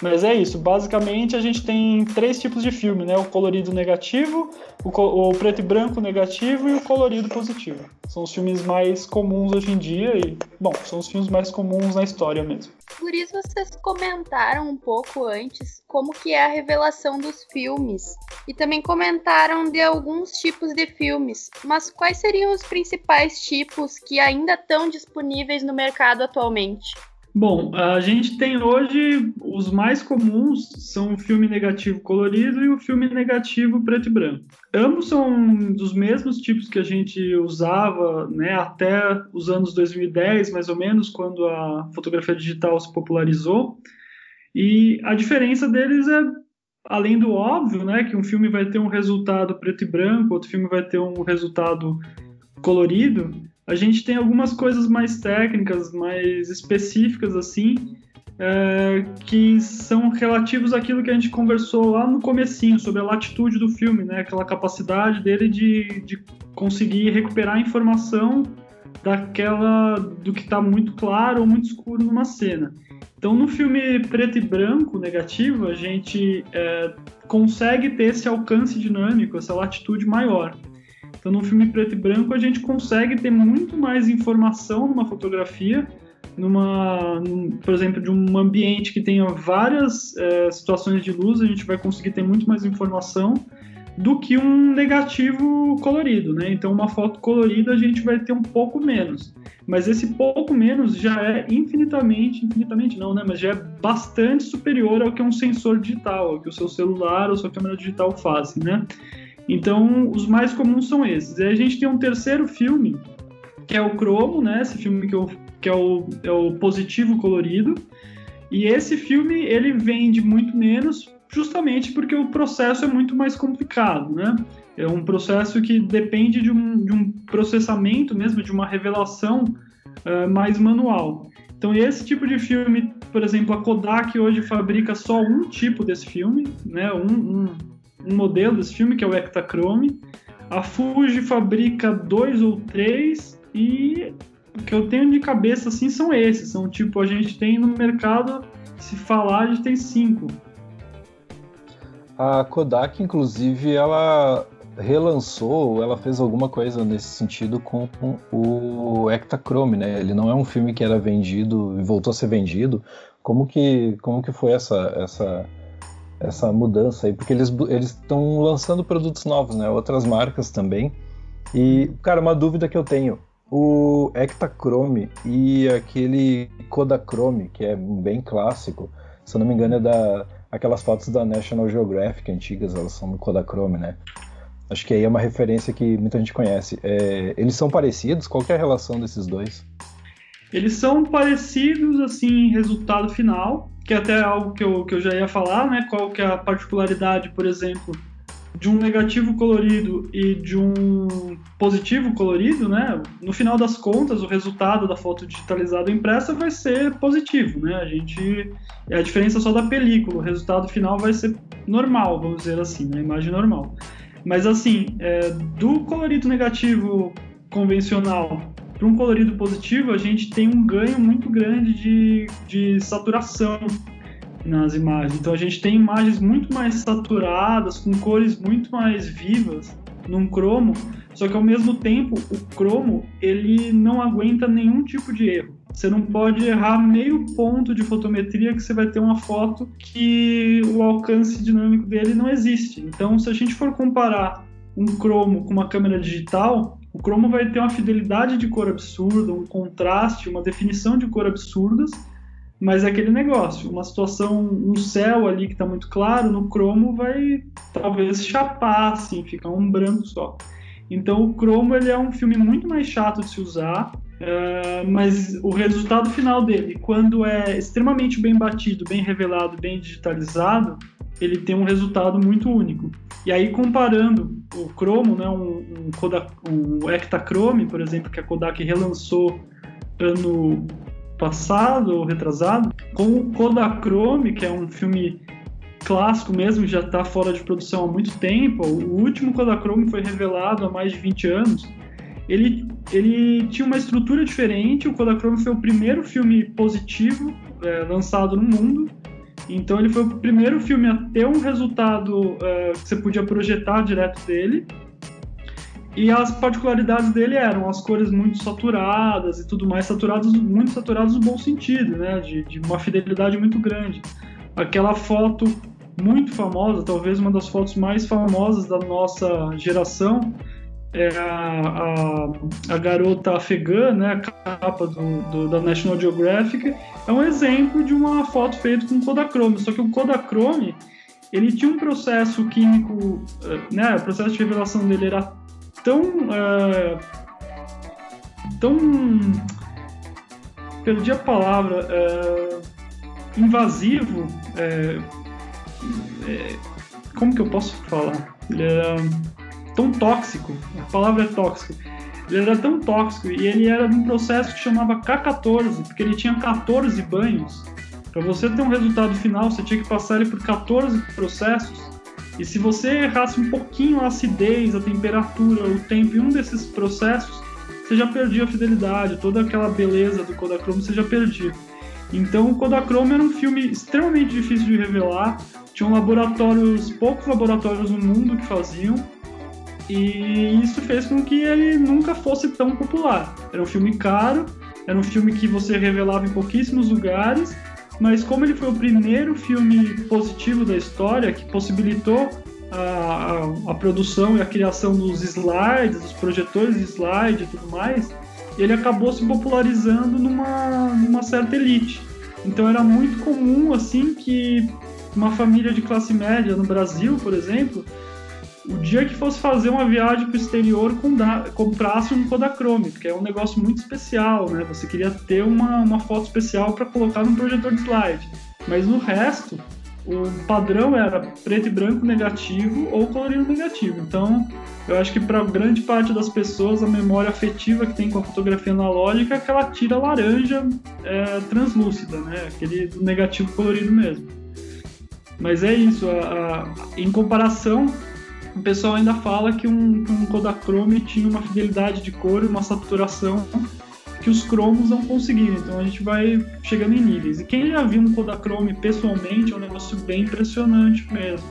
Speaker 5: Mas é isso, basicamente a gente tem três tipos de filme, né? O colorido negativo, o, o, preto e branco negativo e o colorido positivo. São os filmes mais comuns hoje em dia e, bom, são os filmes mais comuns na história mesmo.
Speaker 3: Por isso vocês comentaram um pouco antes como que é a revelação dos filmes e também comentaram de alguns tipos de filmes. Mas quais seriam os principais tipos que ainda estão disponíveis no mercado atualmente?
Speaker 5: Bom, a gente tem hoje os mais comuns são o filme negativo colorido e o filme negativo preto e branco. Ambos são dos mesmos tipos que a gente usava né, até os anos 2010, mais ou menos, quando a fotografia digital se popularizou. E a diferença deles é, além do óbvio, né, que um filme vai ter um resultado preto e branco, outro filme vai ter um resultado colorido, a gente tem algumas coisas mais técnicas, mais específicas assim, é, que são relativos àquilo que a gente conversou lá no comecinho, sobre a latitude do filme, né? Aquela capacidade dele de, de conseguir recuperar informação daquela do que está muito claro ou muito escuro numa cena. Então, no filme preto e branco negativo, a gente é, consegue ter esse alcance dinâmico, essa latitude maior. Então, no filme preto e branco, a gente consegue ter muito mais informação numa fotografia, numa, num, por exemplo, de um ambiente que tenha várias é, situações de luz, a gente vai conseguir ter muito mais informação do que um negativo colorido, né? Então, uma foto colorida a gente vai ter um pouco menos. Mas esse pouco menos já é infinitamente, infinitamente não, né? Mas já é bastante superior ao que um sensor digital, ao que o seu celular ou sua câmera digital fazem, né? Então, os mais comuns são esses. E a gente tem um terceiro filme, que é o Cromo, né? Esse filme que, eu, que é, o, é o positivo colorido. E esse filme, ele vende muito menos, justamente porque o processo é muito mais complicado, né? É um processo que depende de um, de um processamento mesmo, de uma revelação uh, mais manual. Então, esse tipo de filme, por exemplo, a Kodak hoje fabrica só um tipo desse filme, né? Um, um, um modelo desse filme, que é o Ektachrome. A Fuji fabrica dois ou três e o que eu tenho de cabeça assim são esses. São tipo, a gente tem no mercado, se falar, a gente tem cinco.
Speaker 6: A Kodak, inclusive, ela relançou, ela fez alguma coisa nesse sentido com o Ektachrome, né? Ele não é um filme que era vendido e voltou a ser vendido. Como que, como que foi essa, essa essa mudança aí, porque eles estão lançando produtos novos, né? Outras marcas também. E, cara, uma dúvida que eu tenho. O Ektachrome e aquele Kodachrome, que é bem clássico, se eu não me engano é da aquelas fotos da National Geographic antigas, elas são no Kodachrome, né? Acho que aí é uma referência que muita gente conhece. É, eles são parecidos? Qual é a relação desses dois?
Speaker 5: Eles são parecidos, assim, em resultado final, que é até algo que eu, que eu já ia falar, né? Qual que é a particularidade, por exemplo, de um negativo colorido e de um positivo colorido, né? No final das contas, o resultado da foto digitalizada impressa vai ser positivo, né? A gente é a diferença só da película, o resultado final vai ser normal, vamos dizer assim, né? Imagem normal. Mas assim, é, do colorido negativo convencional para um colorido positivo, a gente tem um ganho muito grande de, de saturação nas imagens. Então a gente tem imagens muito mais saturadas, com cores muito mais vivas num cromo, só que ao mesmo tempo o cromo ele não aguenta nenhum tipo de erro. Você não pode errar meio ponto de fotometria que você vai ter uma foto que o alcance dinâmico dele não existe. Então, se a gente for comparar um cromo com uma câmera digital, o cromo vai ter uma fidelidade de cor absurda, um contraste, uma definição de cor absurdas, mas é aquele negócio, uma situação, um céu ali que está muito claro, no cromo vai talvez chapar, assim, ficar um branco só. Então o cromo ele é um filme muito mais chato de se usar, uh, mas o resultado final dele, quando é extremamente bem batido, bem revelado, bem digitalizado, ele tem um resultado muito único. E aí comparando o cromo, né, um, um, Kodak, um Ektachrome, por exemplo, que a Kodak relançou ano passado ou retrasado, com o Kodachrome, que é um filme clássico mesmo, já está fora de produção há muito tempo. O último Kodachrome foi revelado há mais de 20 anos. Ele, ele tinha uma estrutura diferente. O Kodachrome foi o primeiro filme positivo é, lançado no mundo. Então ele foi o primeiro filme a ter um resultado é, que você podia projetar direto dele. E as particularidades dele eram as cores muito saturadas e tudo mais, saturadas, muito saturadas no bom sentido, né? De, de uma fidelidade muito grande. Aquela foto muito famosa, talvez uma das fotos mais famosas da nossa geração, é a, a, a garota afegã, né, a capa do, do, da National Geographic, é um exemplo de uma foto feita com Kodachrome. Só que o Kodachrome ele tinha um processo químico, eh, né, o processo de revelação dele era tão. Uh, tão. perdi a palavra. Uh, invasivo. Uh, como que eu posso falar? Ele era tão tóxico. A palavra é tóxico. Ele era tão tóxico e ele era de um processo que chamava K14, porque ele tinha 14 banhos. Para você ter um resultado final, você tinha que passar ele por 14 processos e se você errasse um pouquinho a acidez, a temperatura, o tempo em um desses processos, você já perdia a fidelidade, toda aquela beleza do Kodachrome você já perdia. Então o Kodachrome era um filme extremamente difícil de revelar, tinham laboratórios, poucos laboratórios no mundo que faziam, e isso fez com que ele nunca fosse tão popular. Era um filme caro, era um filme que você revelava em pouquíssimos lugares, mas como ele foi o primeiro filme positivo da história que possibilitou a, a, a, produção e a criação dos slides, dos projetores de slide e tudo mais, ele acabou se popularizando numa, numa certa elite. Então era muito comum assim que uma família de classe média no Brasil, por exemplo, o dia que fosse fazer uma viagem para o exterior comprasse um Kodachrome, porque é um negócio muito especial, né? Você queria ter uma, uma foto especial para colocar num projetor de slide. Mas no resto, o padrão era preto e branco negativo ou colorido negativo. Então, eu acho que para grande parte das pessoas, a memória afetiva que tem com a fotografia analógica é aquela tira laranja é, translúcida, né? Aquele negativo colorido mesmo. Mas é isso, a, a, em comparação o pessoal ainda fala que um, um Kodachrome tinha uma fidelidade de cor e uma saturação que os cromos não conseguiram. Então a gente vai chegando em níveis. E quem já viu um Kodachrome pessoalmente é um negócio bem impressionante mesmo.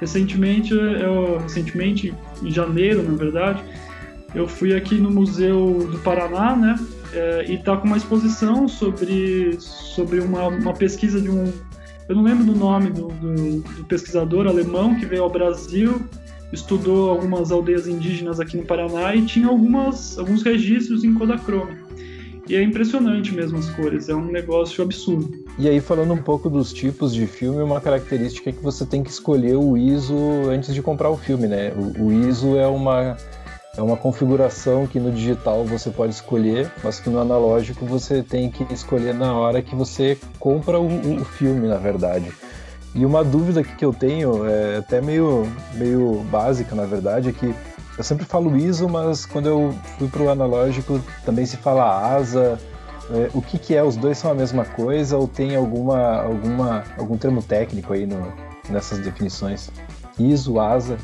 Speaker 5: Recentemente, eu, recentemente em janeiro, na verdade, eu fui aqui no Museu do Paraná, né? É, e tá com uma exposição sobre, sobre uma, uma pesquisa de um. Eu não lembro do nome do, do, do pesquisador alemão que veio ao Brasil estudou algumas aldeias indígenas aqui no Paraná e tinha algumas, alguns registros em Kodachrome. E é impressionante mesmo as cores, é um negócio absurdo.
Speaker 6: E aí, falando um pouco dos tipos de filme, uma característica é que você tem que escolher o ISO antes de comprar o filme, né? O, o ISO é uma, é uma configuração que no digital você pode escolher, mas que no analógico você tem que escolher na hora que você compra o, o filme, na verdade. E uma dúvida que eu tenho, é até meio, meio básica, na verdade, é que eu sempre falo ISO, mas quando eu fui para o analógico também se fala asa. É, o que, que é? Os dois são a mesma coisa ou tem alguma, alguma, algum termo técnico aí no, nessas definições? ISO, asa?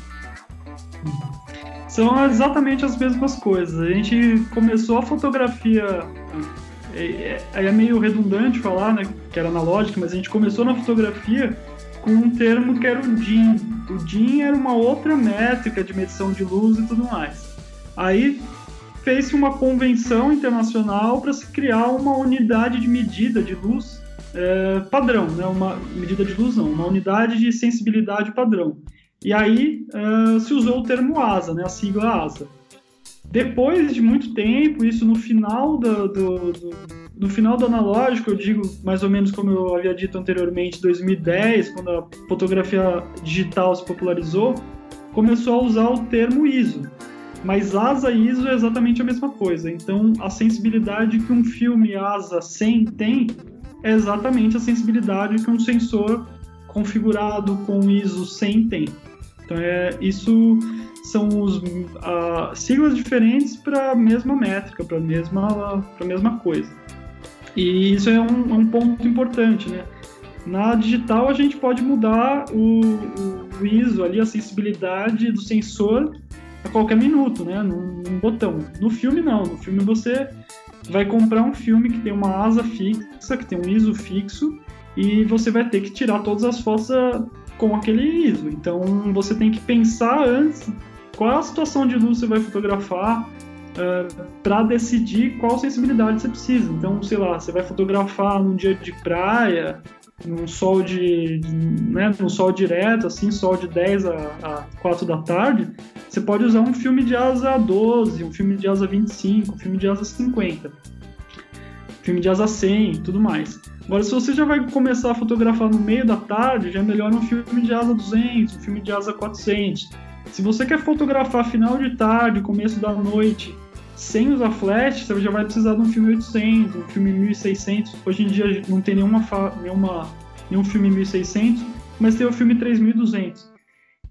Speaker 5: São exatamente as mesmas coisas. A gente começou a fotografia. É, é, é meio redundante falar, né? Que era analógica, mas a gente começou na fotografia com um termo que era o DIN. O DIN era uma outra métrica de medição de luz e tudo mais. Aí fez-se uma convenção internacional para se criar uma unidade de medida de luz é, padrão, né? uma medida de luz não, uma unidade de sensibilidade padrão. E aí é, se usou o termo ASA, né? a sigla ASA. Depois de muito tempo, isso no final do, do, do no final do analógico, eu digo mais ou menos como eu havia dito anteriormente, 2010, quando a fotografia digital se popularizou, começou a usar o termo ISO. Mas ASA e ISO é exatamente a mesma coisa. Então, a sensibilidade que um filme ASA 100 tem é exatamente a sensibilidade que um sensor configurado com ISO 100 tem. Então, é, isso são os, uh, siglas diferentes para a mesma métrica, para a mesma, mesma coisa. E isso é um, um ponto importante, né? Na digital a gente pode mudar o, o, ISO ali, a sensibilidade do sensor a qualquer minuto, né? Num, num, botão. No filme não, no filme você vai comprar um filme que tem uma asa fixa, que tem um ISO fixo, e você vai ter que tirar todas as fotos com aquele ISO. Então você tem que pensar antes qual a situação de luz você vai fotografar, uh, eh, para decidir qual sensibilidade você precisa. Então, sei lá, você vai fotografar num dia de praia, num sol de, né, num sol direto, assim, sol de 10 a, a 4 da tarde, você pode usar um filme de asa 12, um filme de asa 25, um filme de asa 50, filme de asa 100 tudo mais. Agora, se você já vai começar a fotografar no meio da tarde, já é melhor um filme de asa 200, um filme de asa 400. Se você quer fotografar final de tarde, começo da noite, sem usar flash, você já vai precisar de um filme 800, um filme 1600. Hoje em dia não tem nenhuma, nenhuma nenhum filme 1600, mas tem o filme 3200.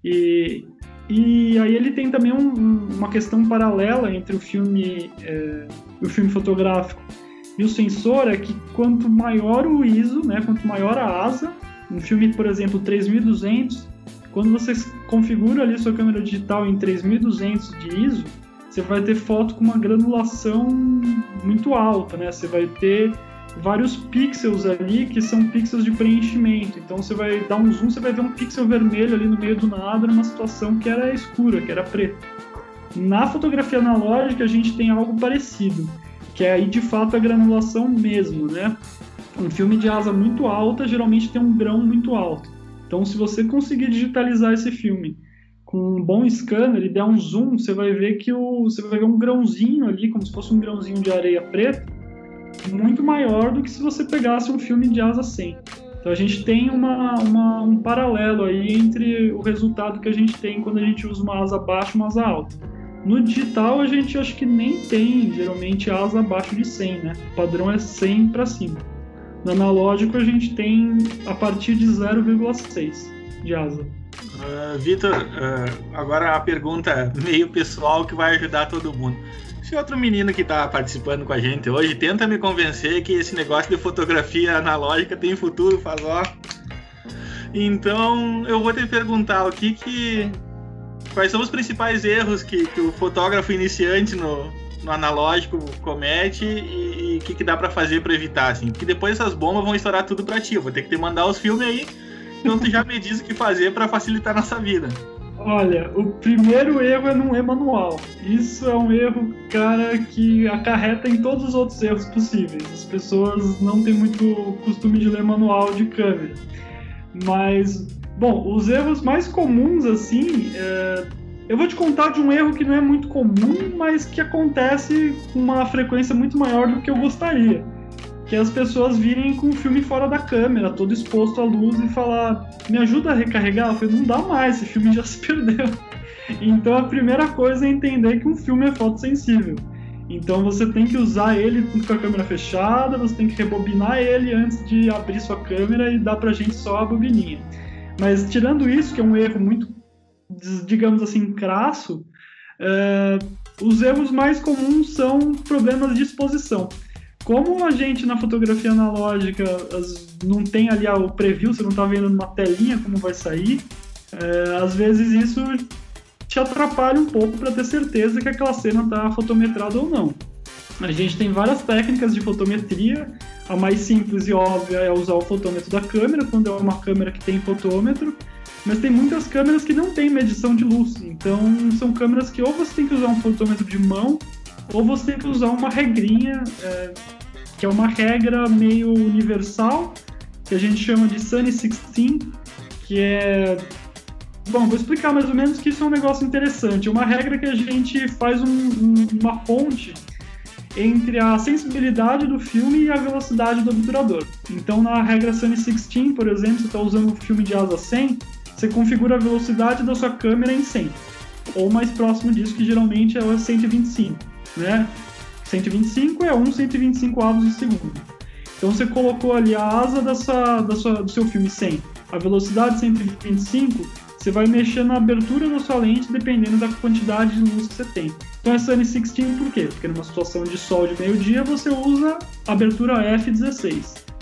Speaker 5: E, e aí ele tem também um, uma questão paralela entre o filme, é, o filme fotográfico e o sensor é que quanto maior o ISO, né, quanto maior a asa, um filme, por exemplo, 3200, quando você configura ali sua câmera digital em 3200 de ISO, você vai ter foto com uma granulação muito alta, né? Você vai ter vários pixels ali que são pixels de preenchimento. Então você vai dar um zoom, você vai ver um pixel vermelho ali no meio do nada, numa situação que era escura, que era preta. Na fotografia analógica a gente tem algo parecido, que é aí de fato a granulação mesmo, né? Um filme de asa muito alta geralmente tem um grão muito alto. Então se você conseguir digitalizar esse filme com um bom scanner e der um zoom, você vai ver que o, você vai ver um grãozinho ali, como se fosse um grãozinho de areia preta, muito maior do que se você pegasse um filme de asa 100. Então a gente tem uma, uma, um paralelo aí entre o resultado que a gente tem quando a gente usa uma asa baixa e uma asa alta. No digital a gente acho que nem tem geralmente asa abaixo de 100, né? O padrão é 100 para cima. No analógico a gente tem a partir de 0,6 de asa.
Speaker 2: Uh, Vitor, uh, agora a pergunta meio pessoal que vai ajudar todo mundo. Se outro menino que está participando com a gente hoje tenta me convencer que esse negócio de fotografia analógica tem futuro, faz ó. Então eu vou te perguntar o que que. Quais são os principais erros que, que o fotógrafo iniciante no, no analógico comete e o que, que dá para fazer para evitar, assim? Porque depois essas bombas vão estourar tudo para ti. Eu vou ter que te mandar os filmes aí então tu já me diz o que fazer para facilitar nossa vida.
Speaker 5: Olha, o primeiro erro é não ler manual. Isso é um erro, cara, que acarreta em todos os outros erros possíveis. As pessoas não têm muito costume de ler manual de câmera. Mas, bom, os erros mais comuns, assim, é, Eu vou te contar de um erro que não é muito comum, mas que acontece com uma frequência muito maior do que eu gostaria. Que as pessoas virem com o filme fora da câmera, todo exposto à luz e falar: me ajuda a recarregar? Eu falei: não dá mais, esse filme já se perdeu. Então a primeira coisa é entender que um filme é fotossensível. Então você tem que usar ele com a câmera fechada, você tem que rebobinar ele antes de abrir sua câmera e dar pra gente só a bobininha. Mas tirando isso, que é um erro muito, digamos assim, crasso, é, os erros mais comuns são problemas de exposição. Como a gente na fotografia analógica não tem ali o preview, você não está vendo numa telinha como vai sair, é, às vezes isso te atrapalha um pouco para ter certeza que aquela cena está fotometrada ou não. A gente tem várias técnicas de fotometria. A mais simples e óbvia é usar o fotômetro da câmera, quando é uma câmera que tem fotômetro. Mas tem muitas câmeras que não têm medição de luz. Então são câmeras que ou você tem que usar um fotômetro de mão, ou você usar uma regrinha, é, que é uma regra meio universal, que a gente chama de Sunny 16, que é Bom, vou explicar mais ou menos que isso é um negócio interessante. Uma regra que a gente faz um, um, uma ponte entre a sensibilidade do filme e a velocidade do obturador. Então, na regra Sunny 16, por exemplo, você está usando um filme de asa 100, você configura a velocidade da sua câmera em 100, ou mais próximo disso, que geralmente é o 125, né? 125 é 1 125 avos de segundo. Então você colocou ali a asa da sua, da sua, do seu filme 100, a velocidade 125, você vai mexer na abertura da sua lente dependendo da quantidade de luz que você tem. Então é Sunny 16 por quê? Porque numa situação de sol de meio-dia você usa abertura f16.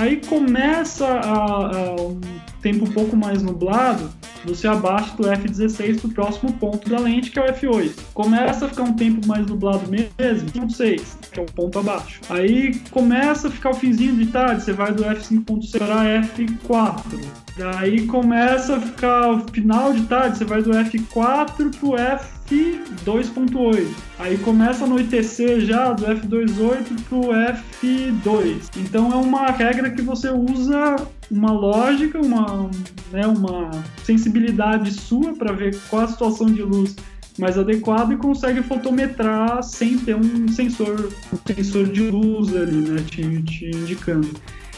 Speaker 5: Aí começa a, a, um tempo um pouco mais nublado, você abaixa do F16 para o próximo ponto da lente, que é o F8. Começa a ficar um tempo mais nublado mesmo, 5.6, que é o ponto abaixo. Aí começa a ficar o finzinho de tarde, você vai do F5.6 para F4. Daí começa a ficar o final de tarde, você vai do F4 pro F2.8. Aí começa a anoitecer já do F2.8 pro F2. Então é uma regra que você usa uma lógica, uma, né, uma sensibilidade sua para ver qual a situação de luz mais adequada e consegue fotometrar sem ter um sensor, um sensor de luz ali, né, te, te indicando.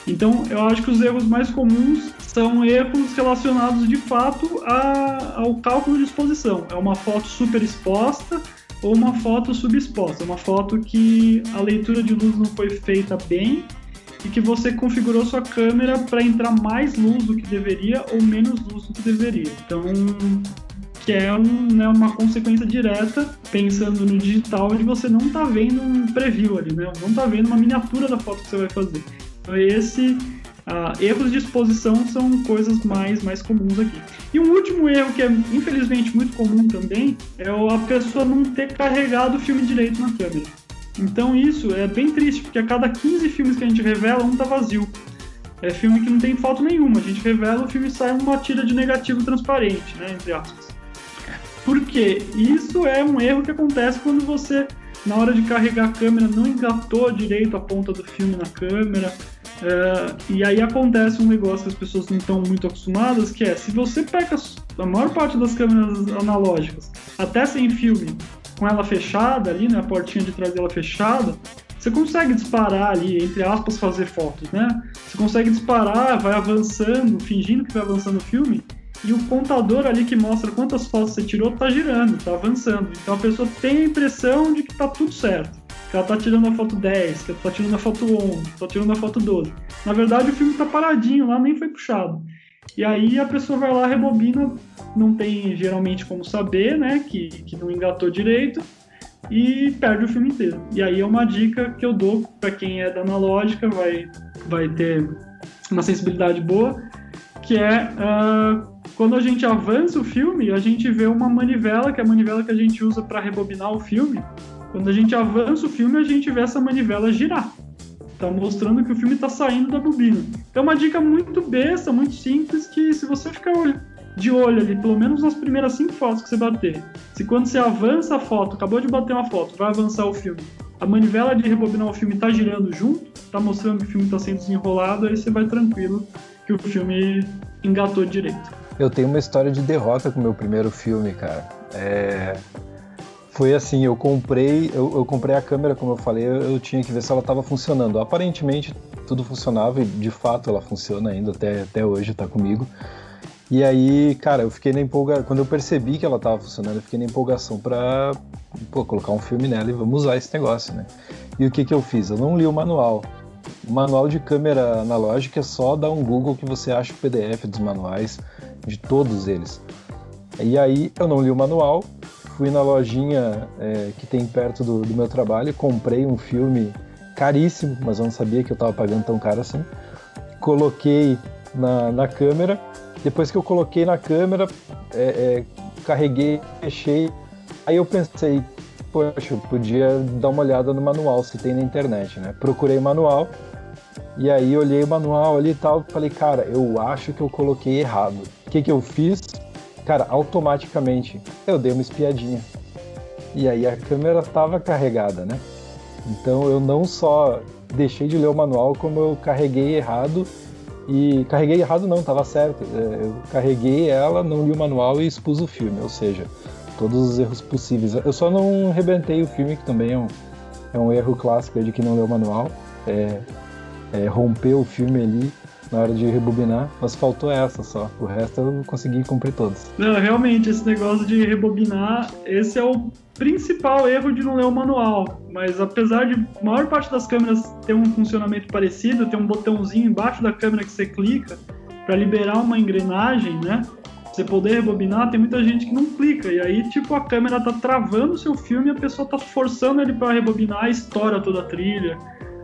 Speaker 5: Então, eu acho que os erros mais comuns são erros relacionados de fato a, ao cálculo de exposição. É uma foto super exposta ou uma foto subexposta, uma foto que a leitura de luz não foi feita bem e que você configurou sua câmera para entrar mais luz do que deveria ou menos luz do que deveria. Então, que é um, né, uma consequência direta, pensando no digital, de você não tá vendo um preview ali, né? Não tá vendo uma miniatura da foto que você vai fazer. Então, esse uh, erros de exposição são coisas mais, mais comuns aqui. E um último erro que é infelizmente muito comum também é a pessoa não ter carregado o filme direito na câmera. Então isso é bem triste, porque a cada 15 filmes que a gente revela, um tá vazio. É filme que não tem foto nenhuma. A gente revela, o filme sai uma tira de negativo transparente, né? Entre aspas. Por quê? Isso é um erro que acontece quando você na hora de carregar a câmera não engatou direito a ponta do filme na câmera. É, e aí acontece um negócio que as pessoas não estão muito acostumadas, que é se você pega a maior parte das câmeras analógicas até sem filme, com ela fechada ali, né, a portinha de trás dela fechada, você consegue disparar ali, entre aspas, fazer fotos, né? Você consegue disparar, vai avançando, fingindo que vai avançando o filme, e o contador ali que mostra quantas fotos você tirou tá girando, tá avançando. Então a pessoa tem a impressão de que tá tudo certo. Que ela tá tirando a foto 10, que ela tá tirando a foto 11, tá tirando a foto 12. Na verdade o filme tá paradinho lá, nem foi puxado. E aí a pessoa vai lá, rebobina, não tem geralmente como saber, né, que, que não engatou direito, e perde o filme inteiro. E aí é uma dica que eu dou para quem é da analógica, vai, vai ter uma sensibilidade boa, que é uh, quando a gente avança o filme, a gente vê uma manivela, que é a manivela que a gente usa para rebobinar o filme. Quando a gente avança o filme, a gente vê essa manivela girar. Tá mostrando que o filme está saindo da bobina. É uma dica muito besta, muito simples, que se você ficar de olho ali, pelo menos nas primeiras cinco fotos que você bater, se quando você avança a foto, acabou de bater uma foto, vai avançar o filme, a manivela de rebobinar o filme está girando junto, está mostrando que o filme está sendo desenrolado, aí você vai tranquilo que o filme engatou direito.
Speaker 6: Eu tenho uma história de derrota com o meu primeiro filme, cara. É, foi assim, eu comprei, eu, eu, comprei a câmera, como eu falei, eu, eu tinha que ver se ela estava funcionando. Aparentemente tudo funcionava e de fato ela funciona ainda até, até hoje, está comigo. E aí, cara, eu fiquei na empolgação. Quando eu percebi que ela estava funcionando, eu fiquei na empolgação para colocar um filme nela e vamos usar esse negócio, né? E o que, que eu fiz? Eu não li o manual. O manual de câmera analógica é só dar um Google que você acha o PDF dos manuais de todos eles. E aí eu não li o manual, fui na lojinha é, que tem perto do, do, meu trabalho, comprei um filme caríssimo, mas eu não sabia que eu estava pagando tão caro assim. Coloquei na, na câmera, depois que eu coloquei na câmera, é, é, carreguei, fechei. Aí eu pensei, poxa, eu podia dar uma olhada no manual se tem na internet, né? Procurei o manual e aí olhei o manual ali e tal, falei, cara, eu acho que eu coloquei errado. O que que eu fiz? Cara, automaticamente eu dei uma espiadinha. E aí a câmera estava carregada, né? Então eu não só deixei de ler o manual, como eu carreguei errado. E carreguei errado não, estava certo. É, eu carreguei ela, não li o manual e expus o filme, ou seja, todos os erros possíveis. Eu só não rebentei o filme, que também é um, é um erro clássico de que não leu o manual. É, é, rompeu o filme ali na hora de rebobinar, mas faltou essa só. O resto eu consegui cumprir todos.
Speaker 5: Não, realmente, esse negócio de rebobinar, esse é o principal erro de não ler o manual. Mas apesar de a maior parte das câmeras ter um funcionamento parecido, tem um botãozinho embaixo da câmera que você clica para liberar uma engrenagem, né? Você poder rebobinar, tem muita gente que não clica. E aí, tipo, a câmera tá travando o seu filme e a pessoa tá forçando ele para rebobinar, estoura toda a trilha.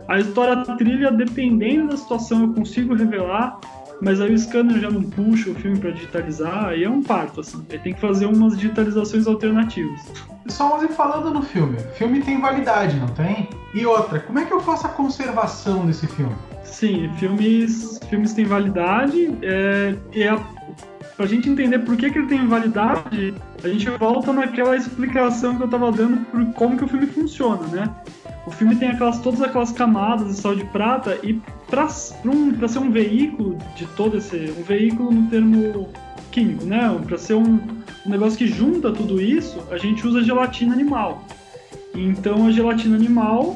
Speaker 5: A história trilha, dependendo da situação, eu consigo revelar, mas aí o scanner já não puxa o filme para digitalizar, aí é um parto, assim. Ele tem que fazer umas digitalizações alternativas.
Speaker 1: Só mas falando no filme, o filme tem validade, não tem? E outra, como é que eu faço a conservação desse filme?
Speaker 5: Sim, filmes, filmes têm validade, é, e a, pra gente entender por que, que ele tem validade, a gente volta naquela explicação que eu tava dando por como que o filme funciona, né? O filme tem aquelas, todas aquelas camadas de sal de prata e para um, ser um veículo de todo esse. um veículo no termo químico, né? Para ser um, um negócio que junta tudo isso, a gente usa gelatina animal. Então a gelatina animal,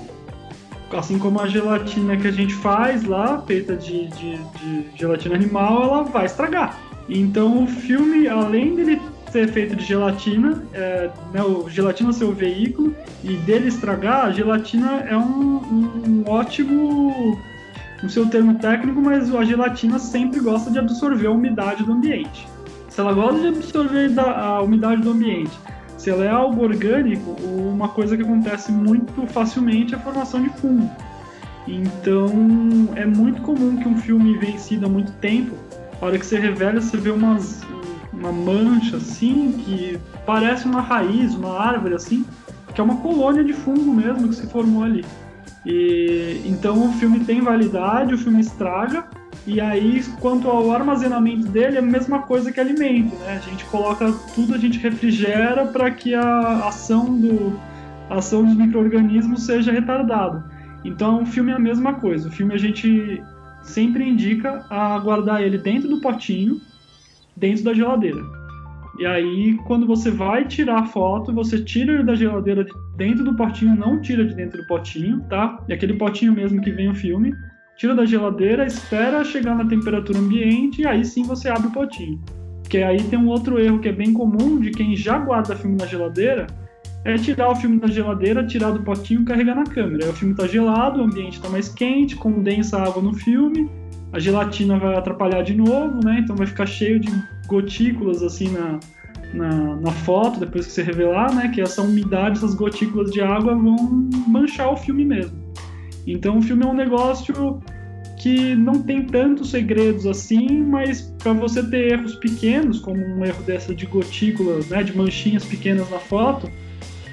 Speaker 5: assim como a gelatina que a gente faz lá, feita de, de, de gelatina animal, ela vai estragar. Então o filme, além dele ser feito de gelatina, é, né, o gelatina ser o veículo, e dele estragar, a gelatina é um, um ótimo, no seu termo técnico, mas a gelatina sempre gosta de absorver a umidade do ambiente. Se ela gosta de absorver a umidade do ambiente, se ela é algo orgânico, uma coisa que acontece muito facilmente é a formação de fungo. Então é muito comum que um filme vencido há muito tempo, a hora que você revela, você vê umas, uma mancha assim, que parece uma raiz, uma árvore assim, que é uma colônia de fungo mesmo que se formou ali. E então o filme tem validade, o filme estraga, e aí quanto ao armazenamento dele é a mesma coisa que alimento, né? A gente coloca tudo, a gente refrigera para que a ação do a ação dos micro-organismos seja retardada. Então o filme é a mesma coisa. O filme a gente sempre indica a guardar ele dentro do potinho dentro da geladeira. E aí, quando você vai tirar a foto, você tira ele da geladeira de dentro do potinho, não tira de dentro do potinho, tá? E aquele potinho mesmo que vem o filme, tira da geladeira, espera chegar na temperatura ambiente e aí sim você abre o potinho. Que aí tem um outro erro que é bem comum de quem já guarda filme na geladeira, é tirar o filme da geladeira, tirar do potinho e carregar na câmera. Aí o filme está gelado, o ambiente está mais quente, condensa a água no filme, a gelatina vai atrapalhar de novo, né? Então vai ficar cheio de gotículas assim na, na, na, foto, depois que você revelar, né? Que essa umidade, essas gotículas de água vão manchar o filme mesmo. Então o filme é um negócio que não tem tantos segredos assim, mas para você ter erros pequenos, como um erro dessa de gotículas, né? De manchinhas pequenas na foto,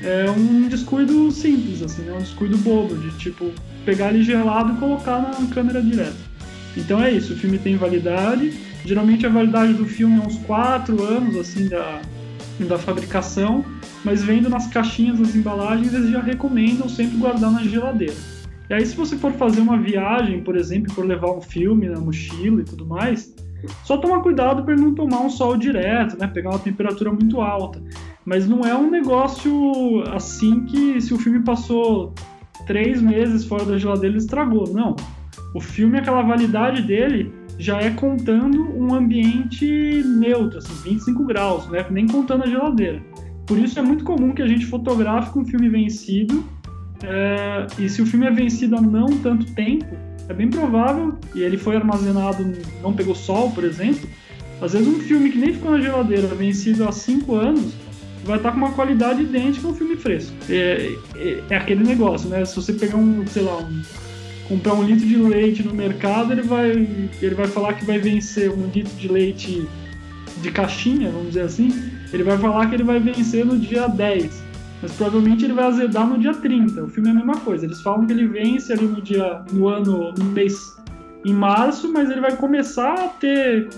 Speaker 5: é um descuido simples, assim, é um descuido bobo, de tipo pegar ele gelado e colocar na câmera direto. Então é isso, o filme tem validade. Geralmente a validade do filme é uns 4 anos assim da, da fabricação, mas vendo nas caixinhas, nas embalagens, eles já recomendam sempre guardar na geladeira. E aí se você for fazer uma viagem, por exemplo, for levar um filme na mochila e tudo mais, só tomar cuidado para não tomar um sol direto, né? Pegar uma temperatura muito alta. Mas não é um negócio assim que se o filme passou três meses fora da geladeira ele estragou. Não. O filme, aquela validade dele já é contando um ambiente neutro, assim, 25 graus, né? nem contando a geladeira. Por isso é muito comum que a gente fotografe um filme vencido é, e se o filme é vencido há não tanto tempo, é bem provável, e ele foi armazenado, não pegou sol, por exemplo, às vezes um filme que nem ficou na geladeira, vencido há 5 anos, vai estar com uma qualidade idêntica a um filme fresco. É, é, é, aquele negócio, né? Se você pegar um, sei lá, um, comprar um litro de leite no mercado, ele vai, ele vai falar que vai vencer um litro de leite de caixinha, vamos dizer assim, ele vai falar que ele vai vencer no dia 10 mas provavelmente ele vai azedar no dia 30. O filme é a mesma coisa. Eles falam que ele vence ali no dia, no ano, no mês, em março, mas ele vai começar a ter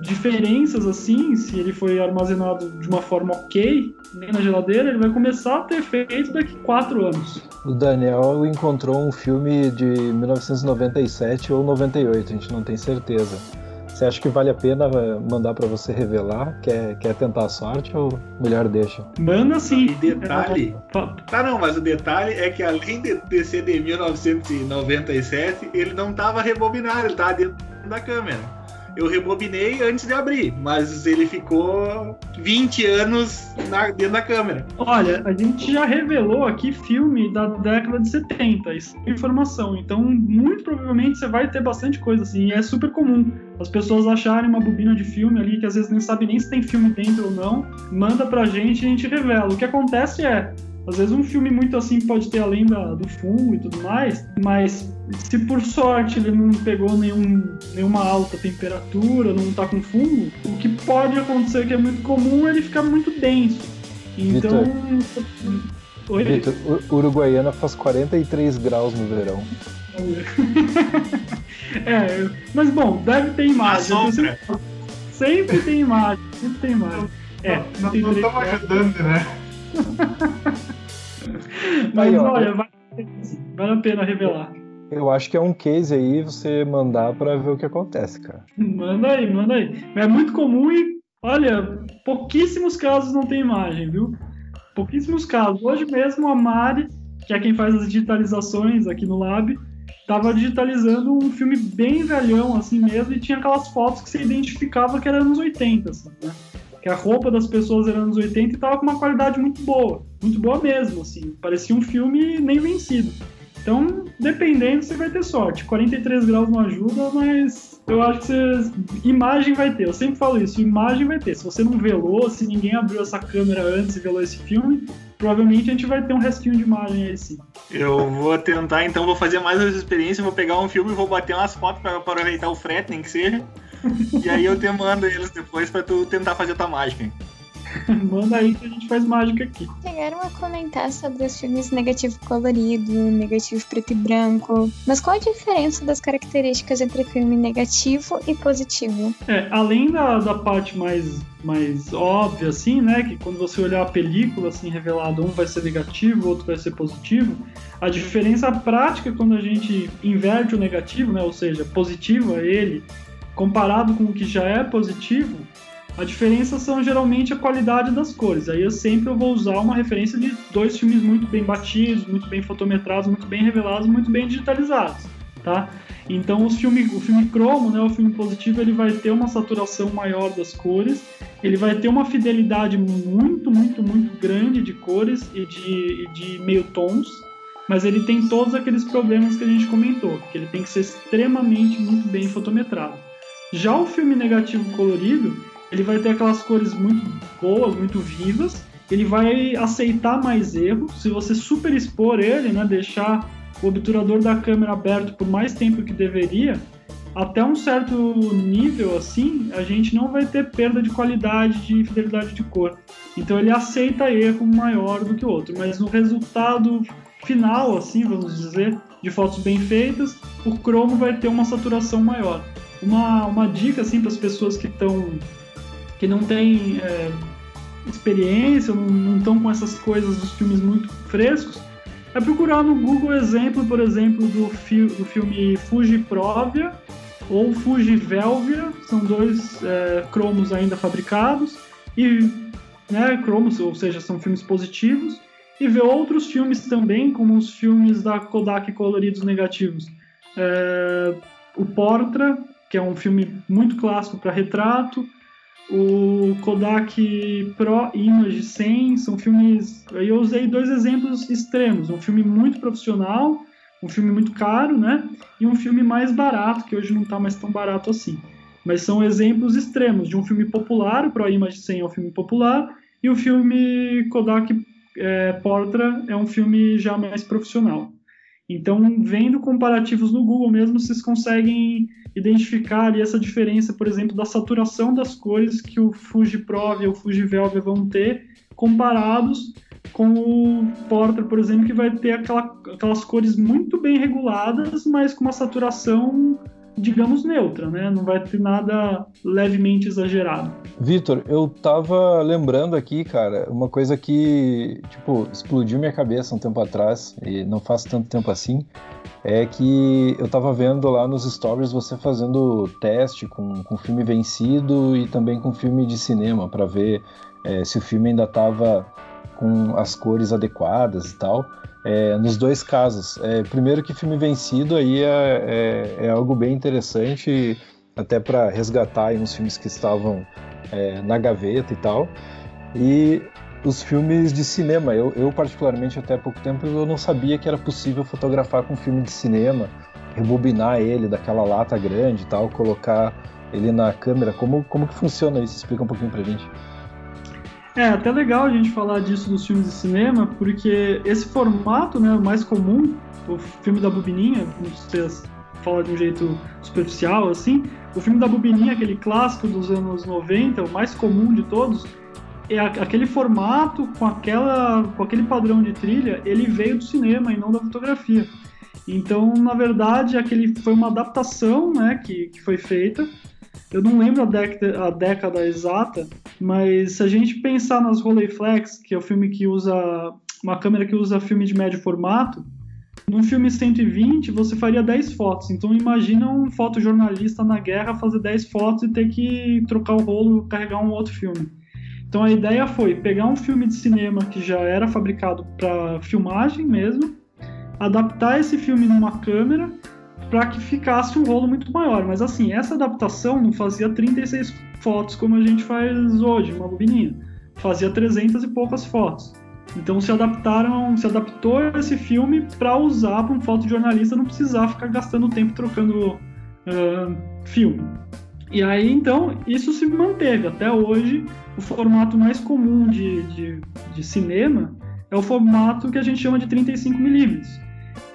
Speaker 5: diferenças assim, se ele foi armazenado de uma forma ok, nem na geladeira, ele vai começar a ter efeito daqui quatro anos.
Speaker 6: O Daniel encontrou um filme de 1997 ou 98, a gente não tem certeza. Você acha que vale a pena eh, mandar para você revelar? Quer, quer tentar a sorte ou melhor deixa?
Speaker 5: Manda sim.
Speaker 2: E detalhe. Tá, não, mas o detalhe é que além de, de ser de 1997, ele não tava rebobinado, ele tava dentro da câmera eu rebobinei antes de abrir, mas ele ficou 20 anos na, dentro da câmera.
Speaker 5: Olha, a gente já revelou aqui filme da década de 70, isso é informação. Então, muito provavelmente você vai ter bastante coisa assim, e é super comum as pessoas acharem uma bobina de filme ali que às vezes nem sabe nem se tem filme dentro ou não, manda pra gente e a gente revela. O que acontece é, às vezes um filme muito assim pode ter além da, do fungo e tudo mais, mas se por sorte ele não pegou nenhum, nenhuma alta temperatura, não tá com fungo, o que pode acontecer que é muito comum é ele ficar muito denso. Então.
Speaker 6: Oi? Vitor, Uruguaiana faz 43 graus no verão.
Speaker 5: é, mas bom, deve ter imagem. Sempre, sempre tem imagem, sempre tem imagem. É,
Speaker 1: não estamos ajudando, né?
Speaker 5: Mas aí, olha, vale, vale a pena revelar.
Speaker 6: Eu acho que é um case aí você mandar para ver o que acontece, cara.
Speaker 5: Manda aí, manda aí. É muito comum e, olha, pouquíssimos casos não tem imagem, viu? Pouquíssimos casos. Hoje mesmo a Mari, que é quem faz as digitalizações aqui no Lab, estava digitalizando um filme bem velhão assim mesmo e tinha aquelas fotos que você identificava que eram anos 80, assim, né? que a roupa das pessoas era anos 80 e tava com uma qualidade muito boa, muito boa mesmo, assim, parecia um filme nem vencido. Então, dependendo, você vai ter sorte. 43 graus não ajuda, mas eu acho que você... imagem vai ter. Eu sempre falo isso, imagem vai ter. Se você não velou, se ninguém abriu essa câmera antes e velou esse filme, provavelmente a gente vai ter um restinho de imagem aí sim.
Speaker 2: Eu vou tentar, então, vou fazer mais essa experiência, vou pegar um filme e vou bater umas fotos para aproveitar o frete, nem que seja. e aí eu te mando eles depois pra tu tentar fazer tua mágica.
Speaker 5: Manda aí que a gente faz mágica aqui.
Speaker 4: Chegaram a comentar sobre os filmes negativo colorido, negativo preto e branco. Mas qual a diferença das características entre filme negativo e positivo?
Speaker 5: É, além da, da parte mais, mais óbvia, assim, né? Que quando você olhar a película, assim, revelado, um vai ser negativo, outro vai ser positivo. A diferença prática quando a gente inverte o negativo, né? Ou seja, positivo é ele comparado com o que já é positivo, a diferença são geralmente a qualidade das cores. Aí eu sempre vou usar uma referência de dois filmes muito bem batidos, muito bem fotometrados, muito bem revelados, muito bem digitalizados, tá? Então os filme, o filme cromo, né, o filme positivo, ele vai ter uma saturação maior das cores, ele vai ter uma fidelidade muito, muito, muito grande de cores e de, de meio tons, mas ele tem todos aqueles problemas que a gente comentou, que ele tem que ser extremamente muito bem fotometrado. Já o filme negativo colorido, ele vai ter aquelas cores muito boas, muito vivas, ele vai aceitar mais erros. Se você superexpor ele, né, deixar o obturador da câmera aberto por mais tempo que deveria, até um certo nível assim, a gente não vai ter perda de qualidade, de fidelidade de cor. Então ele aceita erro maior do que o outro, mas no resultado final, assim, vamos dizer, de fotos bem feitas, o cromo vai ter uma saturação maior. Uma, uma dica assim para as pessoas que estão que não têm é, experiência, não estão com essas coisas dos filmes muito frescos, é procurar no Google exemplo, por exemplo, do, fi do filme Fuji Provia ou Fuji Velvia, são dois é, cromos ainda fabricados, e né, cromos, ou seja, são filmes positivos, e ver outros filmes também, como os filmes da Kodak coloridos negativos. É, o Portra, que é um filme muito clássico para retrato, o Kodak Pro Image 100, são filmes. Eu usei dois exemplos extremos: um filme muito profissional, um filme muito caro, né? E um filme mais barato, que hoje não está mais tão barato assim. Mas são exemplos extremos de um filme popular, o Pro Image 100 é um filme popular, e o filme Kodak é, Portra é um filme já mais profissional. Então, vendo comparativos no Google mesmo, vocês conseguem identificar ali essa diferença, por exemplo, da saturação das cores que o Fuji Pro e o Fuji Velvet vão ter, comparados com o Portra, por exemplo, que vai ter aquela, aquelas cores muito bem reguladas, mas com uma saturação digamos, neutra, né? Não vai ter nada levemente exagerado.
Speaker 6: Vitor, eu tava lembrando aqui, cara, uma coisa que, tipo, explodiu minha cabeça um tempo atrás, e não faz tanto tempo assim, é que eu tava vendo lá nos stories você fazendo teste com, com filme vencido e também com filme de cinema, para ver é, se o filme ainda tava com as cores adequadas e tal é, nos dois casos. É, primeiro que filme vencido aí é, é, é algo bem interessante, até para resgatar uns filmes que estavam é, na gaveta e tal. E os filmes de cinema, eu, eu, particularmente até há pouco tempo eu não sabia que era possível fotografar com filme de cinema, rebobinar ele daquela lata grande e tal, colocar ele na câmera. Como, como que funciona isso? Explica um pouquinho pra gente.
Speaker 5: É até legal a gente falar disso dos filmes de cinema, porque esse formato, né, mais comum, o filme da bobininha, como vocês falam de um jeito superficial, assim, o filme da bobininha, aquele clássico dos anos 90, o mais comum de todos, é aquele formato com aquela com aquele padrão de trilha, ele veio do cinema e não da fotografia. Então, na verdade, aquele foi uma adaptação, né, que, que foi feita eu não lembro a década, a década exata, mas se a gente pensar nas Rolleiflex, que é o filme que usa uma câmera que usa filme de médio formato, num filme 120 você faria 10 fotos. Então imagina um fotojornalista na guerra fazer 10 fotos e ter que trocar o rolo e carregar um outro filme. Então a ideia foi pegar um filme de cinema que já era fabricado para filmagem mesmo, adaptar esse filme numa câmera para que ficasse um rolo muito maior. Mas assim, essa adaptação não fazia 36 fotos como a gente faz hoje, uma bobininha. Fazia 300 e poucas fotos. Então se adaptaram, se adaptou esse filme para usar para um fotojornalista não precisar ficar gastando tempo trocando uh, filme. E aí então isso se manteve até hoje. O formato mais comum de, de, de cinema é o formato que a gente chama de 35 milímetros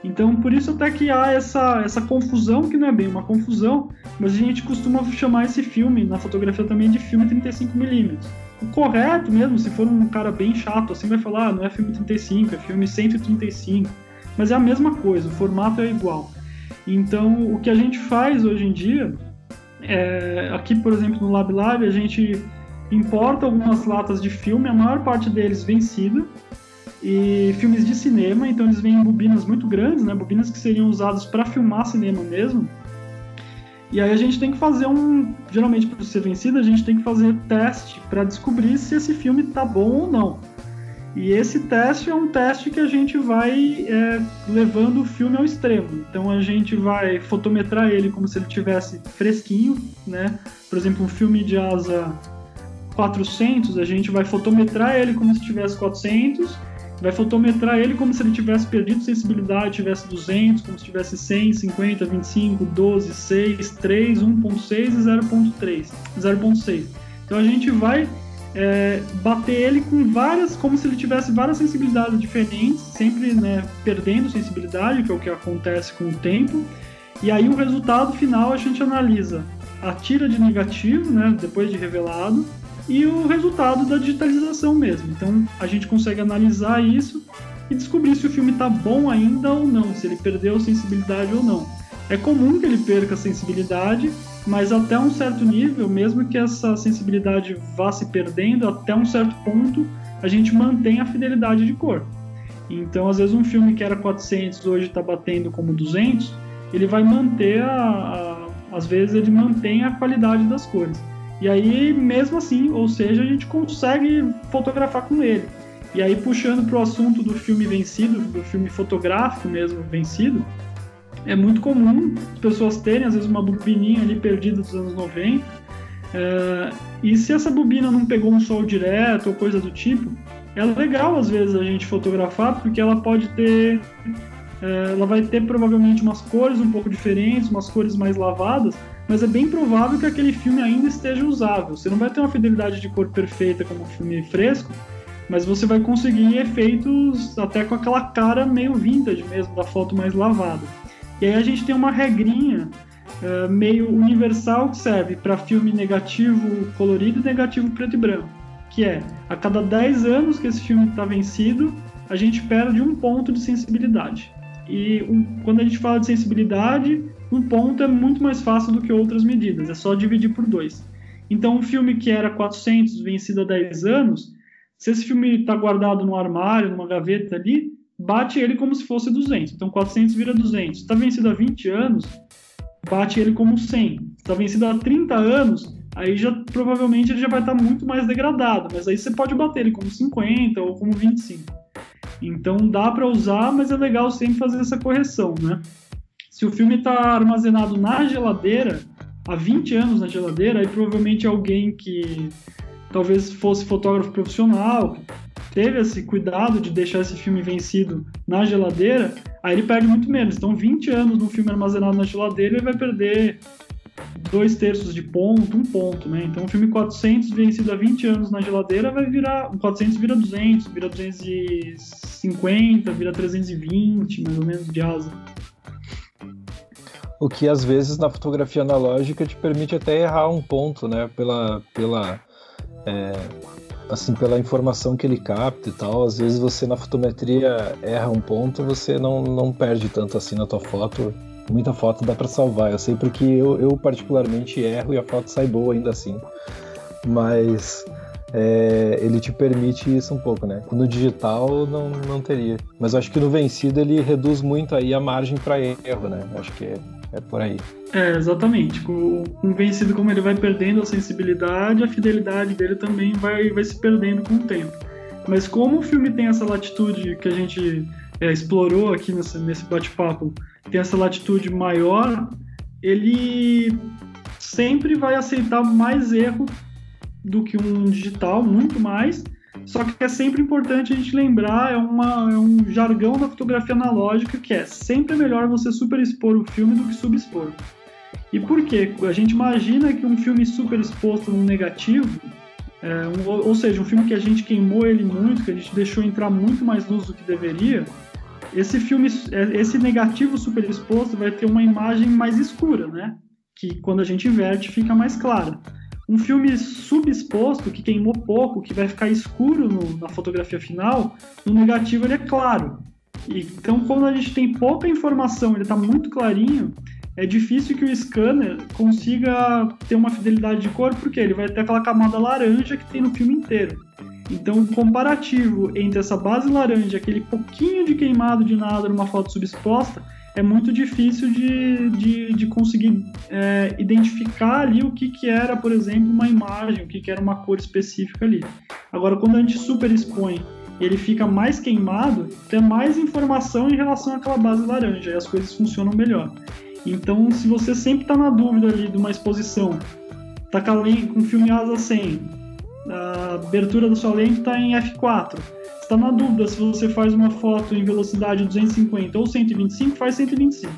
Speaker 5: então, por isso até que há essa, essa confusão, que não é bem uma confusão, mas a gente costuma chamar esse filme, na fotografia também, de filme 35mm. O correto mesmo, se for um cara bem chato, assim, vai falar, ah, não é filme 35, é filme 135. Mas é a mesma coisa, o formato é igual. Então, o que a gente faz hoje em dia, é, aqui, por exemplo, no LabLab, a gente importa algumas latas de filme, a maior parte deles vencida, e filmes de cinema, então eles vêm em bobinas muito grandes, né? Bobinas que seriam usadas para filmar cinema mesmo. E aí a gente tem que fazer um, geralmente para ser vencido, a gente tem que fazer teste para descobrir se esse filme tá bom ou não. E esse teste é um teste que a gente vai é, levando o filme ao extremo. Então a gente vai fotometrar ele como se ele tivesse fresquinho, né? Por exemplo, um filme de asa 400, a gente vai fotometrar ele como se tivesse 400 vai fotometrar ele como se ele tivesse perdido sensibilidade, tivesse 200, como se tivesse 100, 50, 25, 12, 6, 3, 1.6 e 0.3, 0.6. Então a gente vai é, bater ele com várias, como se ele tivesse várias sensibilidades diferentes, sempre né, perdendo sensibilidade, que é o que acontece com o tempo. E aí o resultado final a gente analisa a tira de negativo, né, depois de revelado, e o resultado da digitalização mesmo. Então a gente consegue analisar isso e descobrir se o filme está bom ainda ou não, se ele perdeu sensibilidade ou não. É comum que ele perca a sensibilidade, mas até um certo nível, mesmo que essa sensibilidade vá se perdendo, até um certo ponto a gente mantém a fidelidade de cor. Então, às vezes, um filme que era 400 hoje está batendo como 200, ele vai manter a, a, às vezes ele mantém a qualidade das cores. E aí, mesmo assim, ou seja, a gente consegue fotografar com ele. E aí, puxando para o assunto do filme vencido, do filme fotográfico mesmo vencido, é muito comum as pessoas terem, às vezes, uma bobininha ali perdida dos anos 90. É, e se essa bobina não pegou um sol direto ou coisa do tipo, é legal, às vezes, a gente fotografar, porque ela pode ter. É, ela vai ter provavelmente umas cores um pouco diferentes, umas cores mais lavadas, mas é bem provável que aquele filme ainda esteja usável. Você não vai ter uma fidelidade de cor perfeita como um filme fresco, mas você vai conseguir efeitos até com aquela cara meio vintage mesmo, da foto mais lavada. E aí a gente tem uma regrinha uh, meio universal que serve para filme negativo colorido e negativo preto e branco, que é a cada 10 anos que esse filme está vencido, a gente perde um ponto de sensibilidade. E um, quando a gente fala de sensibilidade, um ponto é muito mais fácil do que outras medidas, é só dividir por dois. Então, um filme que era 400, vencido há 10 anos, se esse filme está guardado no armário, numa gaveta ali, bate ele como se fosse 200. Então, 400 vira 200. Está vencido há 20 anos, bate ele como 100. Está vencido há 30 anos, aí já provavelmente ele já vai estar tá muito mais degradado, mas aí você pode bater ele como 50 ou como 25. Então dá para usar, mas é legal sempre fazer essa correção, né? Se o filme está armazenado na geladeira, há 20 anos na geladeira, aí provavelmente alguém que talvez fosse fotógrafo profissional, teve esse cuidado de deixar esse filme vencido na geladeira, aí ele perde muito menos. Então, 20 anos num filme armazenado na geladeira, ele vai perder dois terços de ponto, um ponto, né? Então, um filme 400 vencido há 20 anos na geladeira vai virar, 400 vira 200, vira 250, vira 320, mais ou menos, de asa
Speaker 6: o que às vezes na fotografia analógica te permite até errar um ponto, né? Pela, pela, é, assim, pela informação que ele capta e tal. Às vezes você na fotometria erra um ponto, você não, não perde tanto assim na tua foto. Muita foto dá para salvar. Eu sei porque eu, eu particularmente erro e a foto sai boa ainda assim. Mas é, ele te permite isso um pouco, né? No digital não, não teria. Mas acho que no vencido ele reduz muito aí a margem para erro, né? Acho que é, por aí.
Speaker 5: É, exatamente. Com o vencido, como ele vai perdendo a sensibilidade, a fidelidade dele também vai, vai se perdendo com o tempo. Mas como o filme tem essa latitude que a gente é, explorou aqui nesse, nesse bate-papo, tem essa latitude maior, ele sempre vai aceitar mais erro do que um digital, muito mais, só que é sempre importante a gente lembrar, é, uma, é um jargão da fotografia analógica que é sempre é melhor você superexpor o filme do que subexpor. E por quê? A gente imagina que um filme superexposto num negativo, é, um, ou seja, um filme que a gente queimou ele muito, que a gente deixou entrar muito mais luz do que deveria, esse filme, é, esse negativo superexposto vai ter uma imagem mais escura, né? Que quando a gente inverte fica mais clara. Um filme subexposto, que queimou pouco, que vai ficar escuro no, na fotografia final, no negativo ele é claro. E, então, quando a gente tem pouca informação, ele está muito clarinho, é difícil que o scanner consiga ter uma fidelidade de cor, porque ele vai ter aquela camada laranja que tem no filme inteiro. Então, o comparativo entre essa base laranja, aquele pouquinho de queimado de nada numa foto subexposta, é muito difícil de, de, de conseguir é, identificar ali o que, que era, por exemplo, uma imagem, o que, que era uma cor específica ali. Agora, quando a gente superexpõe ele fica mais queimado, tem mais informação em relação àquela base laranja e as coisas funcionam melhor. Então, se você sempre está na dúvida ali de uma exposição, tá com, com filme asa 100, a abertura da sua lente está em F4, está na dúvida se você faz uma foto em velocidade 250 ou 125, faz 125.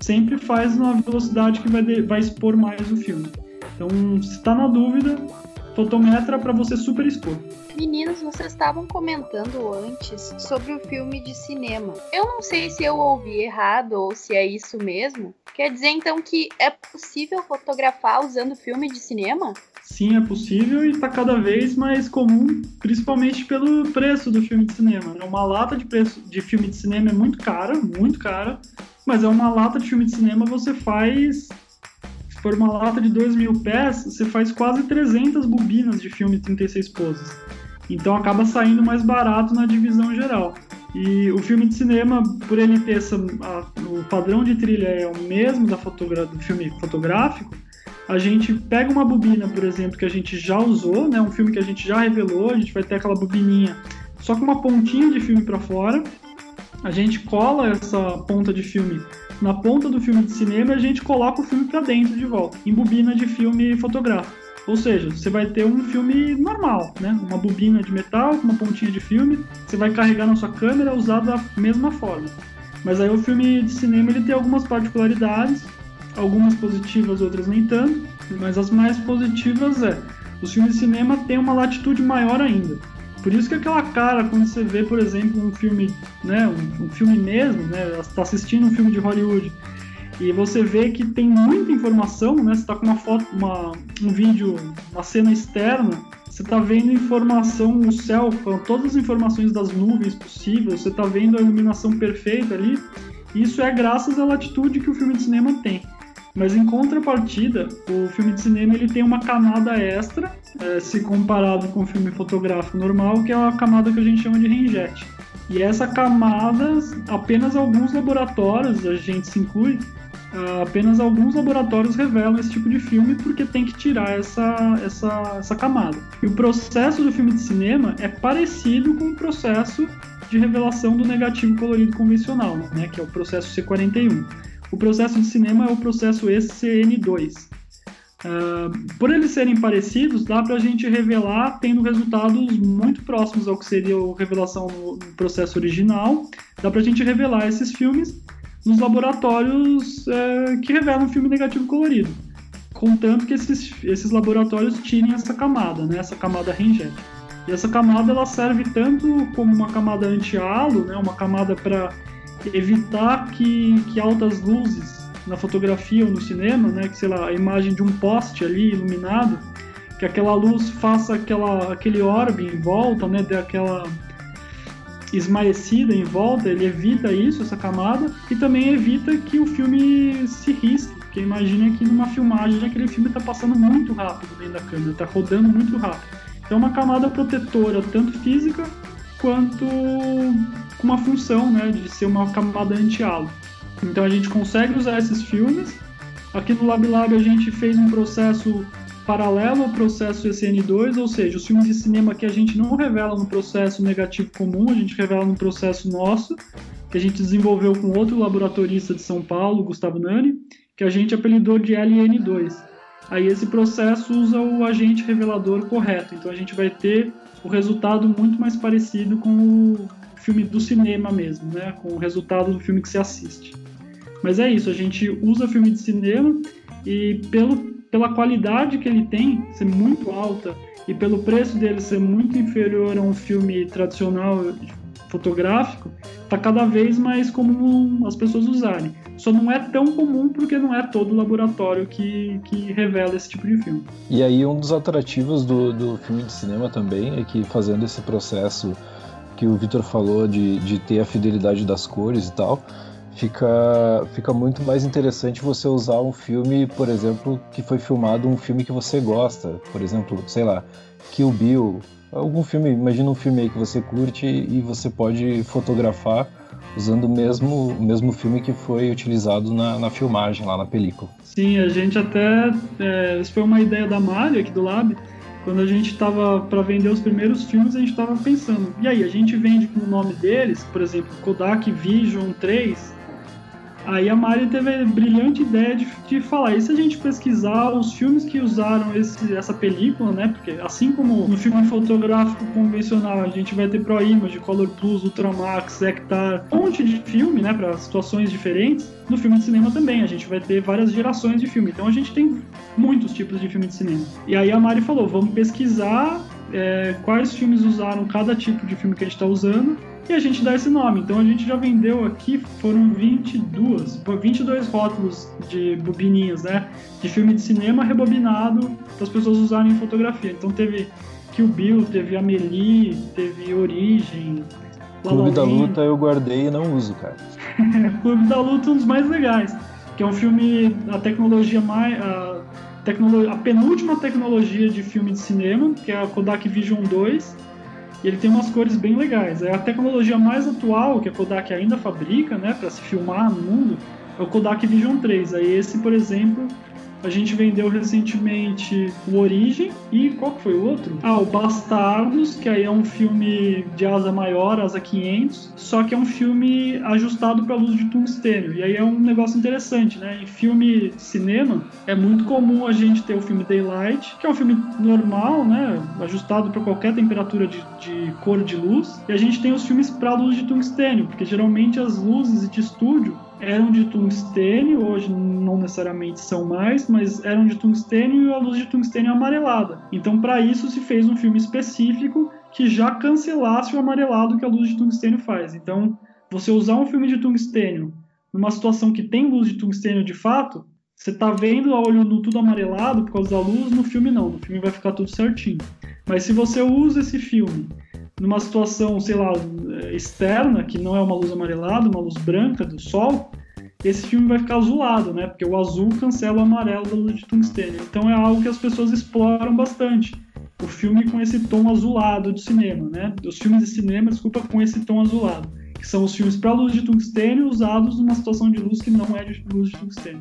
Speaker 5: Sempre faz na velocidade que vai, de, vai expor mais o filme. Então, se está na dúvida, fotometra para você super expor.
Speaker 3: Meninos, vocês estavam comentando antes sobre o filme de cinema. Eu não sei se eu ouvi errado ou se é isso mesmo. Quer dizer então que é possível fotografar usando filme de cinema?
Speaker 5: Sim, é possível e está cada vez mais comum, principalmente pelo preço do filme de cinema. Né? Uma lata de, preço, de filme de cinema é muito cara, muito cara, mas é uma lata de filme de cinema você faz. Se for uma lata de 2 mil pés, você faz quase 300 bobinas de filme 36 poses. Então acaba saindo mais barato na divisão geral. E o filme de cinema, por ele ter essa, a, o padrão de trilha é o mesmo da fotogra do filme fotográfico, a gente pega uma bobina, por exemplo, que a gente já usou, né, um filme que a gente já revelou, a gente vai ter aquela bobininha só com uma pontinha de filme para fora. A gente cola essa ponta de filme na ponta do filme de cinema e a gente coloca o filme para dentro de volta, em bobina de filme fotográfico. Ou seja, você vai ter um filme normal, né? Uma bobina de metal com uma pontinha de filme, você vai carregar na sua câmera usado da mesma forma. Mas aí o filme de cinema ele tem algumas particularidades, algumas positivas, outras nem tanto, mas as mais positivas é os filmes de cinema têm uma latitude maior ainda. Por isso que aquela cara, quando você vê, por exemplo, um filme, né, um, um filme mesmo, né, está assistindo um filme de Hollywood e você vê que tem muita informação, né, você está com uma foto, uma, um vídeo, uma cena externa, você está vendo informação no céu, todas as informações das nuvens possíveis, você está vendo a iluminação perfeita ali. Isso é graças à latitude que o filme de cinema tem. Mas em contrapartida, o filme de cinema ele tem uma camada extra, é, se comparado com o filme fotográfico normal, que é a camada que a gente chama de ringete. E essa camada, apenas alguns laboratórios, a gente se inclui, é, apenas alguns laboratórios revelam esse tipo de filme porque tem que tirar essa, essa, essa camada. E o processo do filme de cinema é parecido com o processo de revelação do negativo colorido convencional, né, que é o processo C41. O processo de cinema é o processo SCN2. Uh, ah, por eles serem parecidos, dá para a gente revelar tendo resultados muito próximos ao que seria a revelação no, processo original. Dá para a gente revelar esses filmes nos laboratórios uh, que revelam filme negativo colorido, contanto que esses, esses laboratórios tirem essa camada, né, essa camada ringete. E essa camada ela serve tanto como uma camada anti-halo, né, uma camada para evitar que, que altas luzes na fotografia ou no cinema, né, que sei lá, a imagem de um poste ali iluminado, que aquela luz faça aquela, aquele orbe em volta, né, dê aquela esmaecida em volta, ele evita isso, essa camada, e também evita que o filme se risque, porque imagina que numa filmagem aquele filme está passando muito rápido dentro da câmera, está rodando muito rápido. Então é uma camada protetora, tanto física quanto com uma função né, de ser uma camada anti-halo. Então a gente consegue usar esses filmes. Aqui no LabLab a gente fez um processo paralelo ao processo ECN2, ou seja, os filmes de cinema que a gente não revela no processo negativo comum, a gente revela no processo nosso, que a gente desenvolveu com outro laboratorista de São Paulo, Gustavo Nani, que a gente apelidou de LN2. Aí esse processo usa o agente revelador correto, então a gente vai ter o resultado muito mais parecido com o filme do cinema mesmo, né? Com o resultado do filme que se assiste. Mas é isso, a gente usa filme de cinema e pelo, pela qualidade que ele tem ser muito alta e pelo preço dele ser muito inferior a um filme tradicional fotográfico, está cada vez mais comum as pessoas usarem. Só não é tão comum porque não é todo laboratório que, que revela esse tipo de filme.
Speaker 6: E aí um dos atrativos do, do filme de cinema também é que fazendo esse processo que o Vitor falou de, de ter a fidelidade das cores e tal, fica, fica muito mais interessante você usar um filme, por exemplo, que foi filmado um filme que você gosta, por exemplo, sei lá, Kill Bill, algum filme, imagina um filme aí que você curte e você pode fotografar usando o mesmo, o mesmo filme que foi utilizado na, na filmagem lá na película.
Speaker 5: Sim, a gente até. É, isso foi uma ideia da Mari aqui do Lab quando a gente estava para vender os primeiros filmes, a gente estava pensando, e aí, a gente vende com o nome deles, por exemplo, Kodak Vision 3, Aí a Mari teve a brilhante ideia de, de falar, e se a gente pesquisar os filmes que usaram esse, essa película, né? Porque assim como no filme fotográfico convencional a gente vai ter Pro Image, Color Plus, Ultramax, Hectar, um monte de filme, né? Para situações diferentes. No filme de cinema também, a gente vai ter várias gerações de filme. Então a gente tem muitos tipos de filme de cinema. E aí a Mari falou, vamos pesquisar é, quais filmes usaram cada tipo de filme que a gente está usando e a gente dá esse nome. Então a gente já vendeu aqui, foram 22, 22 rótulos de bobininhas, né? De filme de cinema rebobinado para as pessoas usarem em fotografia. Então teve Kill Bill, teve Amelie, teve Origem.
Speaker 6: Clube da Luta eu guardei e não uso, cara.
Speaker 5: Clube da Luta é um dos mais legais, que é um filme, a tecnologia mais. A, tecnologia, a penúltima tecnologia de filme de cinema, que é a Kodak Vision 2 e ele tem umas cores bem legais. É a tecnologia mais atual que a Kodak ainda fabrica, né, para se filmar no mundo, é o Kodak Vision 3. Aí esse, por exemplo, A gente vendeu recentemente o Origem e qual que foi o outro? Ah, o Bastardos, que aí é um filme de asa maior, asa 500, só que é um filme ajustado para luz de tungstênio. E aí é um negócio interessante, né? Em filme cinema é muito comum a gente ter o filme Daylight, que é um filme normal, né? Ajustado para qualquer temperatura de, de cor de luz. E a gente tem os filmes para luz de tungstênio, porque geralmente as luzes de estúdio eram de tungstênio, hoje não necessariamente são mais, mas eram de tungstênio e a luz de tungstênio é amarelada. Então, para isso se fez um filme específico que já cancelasse o amarelado que a luz de tungstênio faz. Então, você usar um filme de tungstênio numa situação que tem luz de tungstênio de fato, você tá vendo a olho nu tudo amarelado por causa da luz, no filme não, no filme vai ficar tudo certinho. Mas se você usa esse filme numa situação, sei lá, externa, que não é uma luz amarelada, uma luz branca do sol, esse filme vai ficar azulado, né? Porque o azul cancela o amarelo da luz de tungstênio. Então é algo que as pessoas exploram bastante. O filme com esse tom azulado de cinema, né? Os filmes de cinema, desculpa, com esse tom azulado. Que são os filmes para luz de tungstênio usados numa situação de luz que não é de luz de tungstênio.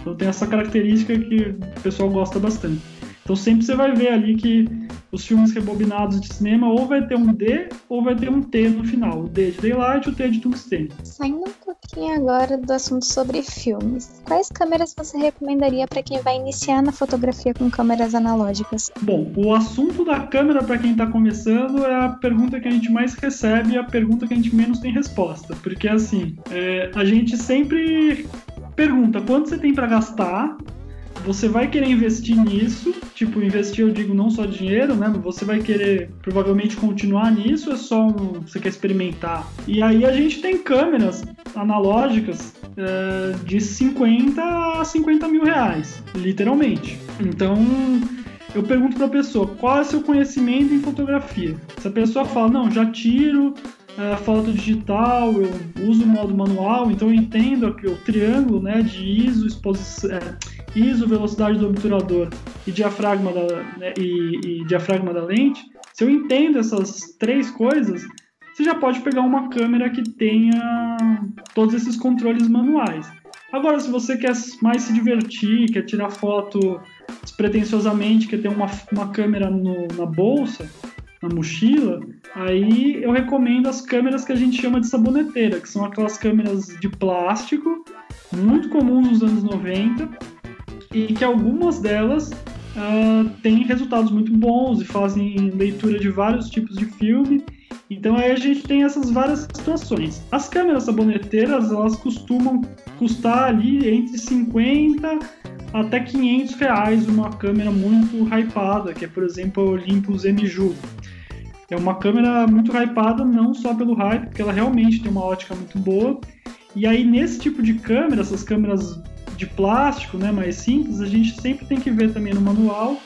Speaker 5: Então tem essa característica que o pessoal gosta bastante. Então sempre você vai ver ali que os filmes rebobinados de cinema ou vai ter um D ou vai ter um T no final. O D de Daylight e o T de Tungstênio.
Speaker 4: Saindo um pouquinho agora do assunto sobre filmes, quais câmeras você recomendaria para quem vai iniciar na fotografia com câmeras analógicas?
Speaker 5: Bom, o assunto da câmera para quem está começando é a pergunta que a gente mais recebe e a pergunta que a gente menos tem resposta. Porque assim, é, a gente sempre pergunta quanto você tem para gastar você vai querer investir nisso, tipo, investir eu digo não só dinheiro, né? Você vai querer provavelmente continuar nisso, é só um, você quer experimentar. E aí a gente tem câmeras analógicas é, de 50 a 50 mil reais, literalmente. Então eu pergunto para a pessoa qual é seu conhecimento em fotografia. Se a pessoa fala, não, já tiro é, foto digital, eu uso o modo manual, então eu entendo aqui o triângulo né, de ISO, exposição. É, ISO, velocidade do obturador e diafragma da, né, e, e diafragma da lente, se eu entendo essas três coisas, você já pode pegar uma câmera que tenha todos esses controles manuais. Agora, se você quer mais se divertir, quer tirar foto despretensiosamente, quer ter uma, uma câmera no, na bolsa, na mochila, aí eu recomendo as câmeras que a gente chama de saboneteira, que são aquelas câmeras de plástico, muito comuns nos anos 90, e que algumas delas uh, têm resultados muito bons e fazem leitura de vários tipos de filme. Então aí a gente tem essas várias situações. As câmeras saboneteiras elas costumam custar ali entre 50 até 500 reais uma câmera muito hypada, que é por exemplo a Olympus MJU. É uma câmera muito hypada não só pelo hype, porque ela realmente tem uma ótica muito boa. E aí nesse tipo de câmera, essas câmeras de plástico, né, mais simples, a gente sempre tem que ver também no manual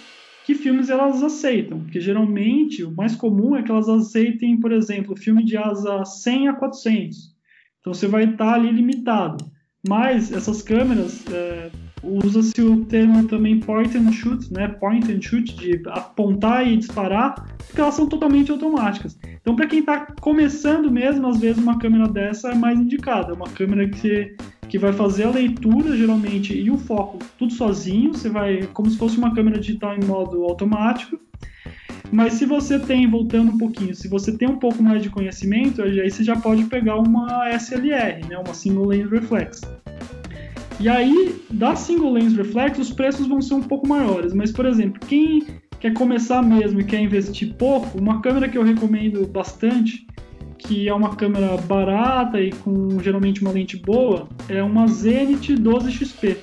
Speaker 5: que filmes elas aceitam, porque geralmente o mais comum é que elas aceitem, por exemplo, filme de asa 100 a 400. Então você vai estar ali limitado. Mas essas câmeras, é, usa-se o termo também point and shoot, né? Point and shoot, de apontar e disparar, porque elas são totalmente automáticas. Então, para quem está começando mesmo, às vezes uma câmera dessa é mais indicada. É uma câmera que que vai fazer a leitura geralmente e o foco tudo sozinho. Você vai como se fosse uma câmera digital em modo automático. Mas se você tem, voltando um pouquinho, se você tem um pouco mais de conhecimento, aí você já pode pegar uma SLR, né, uma Single Lens Reflex. E aí, da Single Lens Reflex, os preços vão ser um pouco maiores. Mas, por exemplo, quem quer começar mesmo e quer investir pouco, uma câmera que eu recomendo bastante que é uma câmera barata e com geralmente uma lente boa, é uma Zenit 12XP.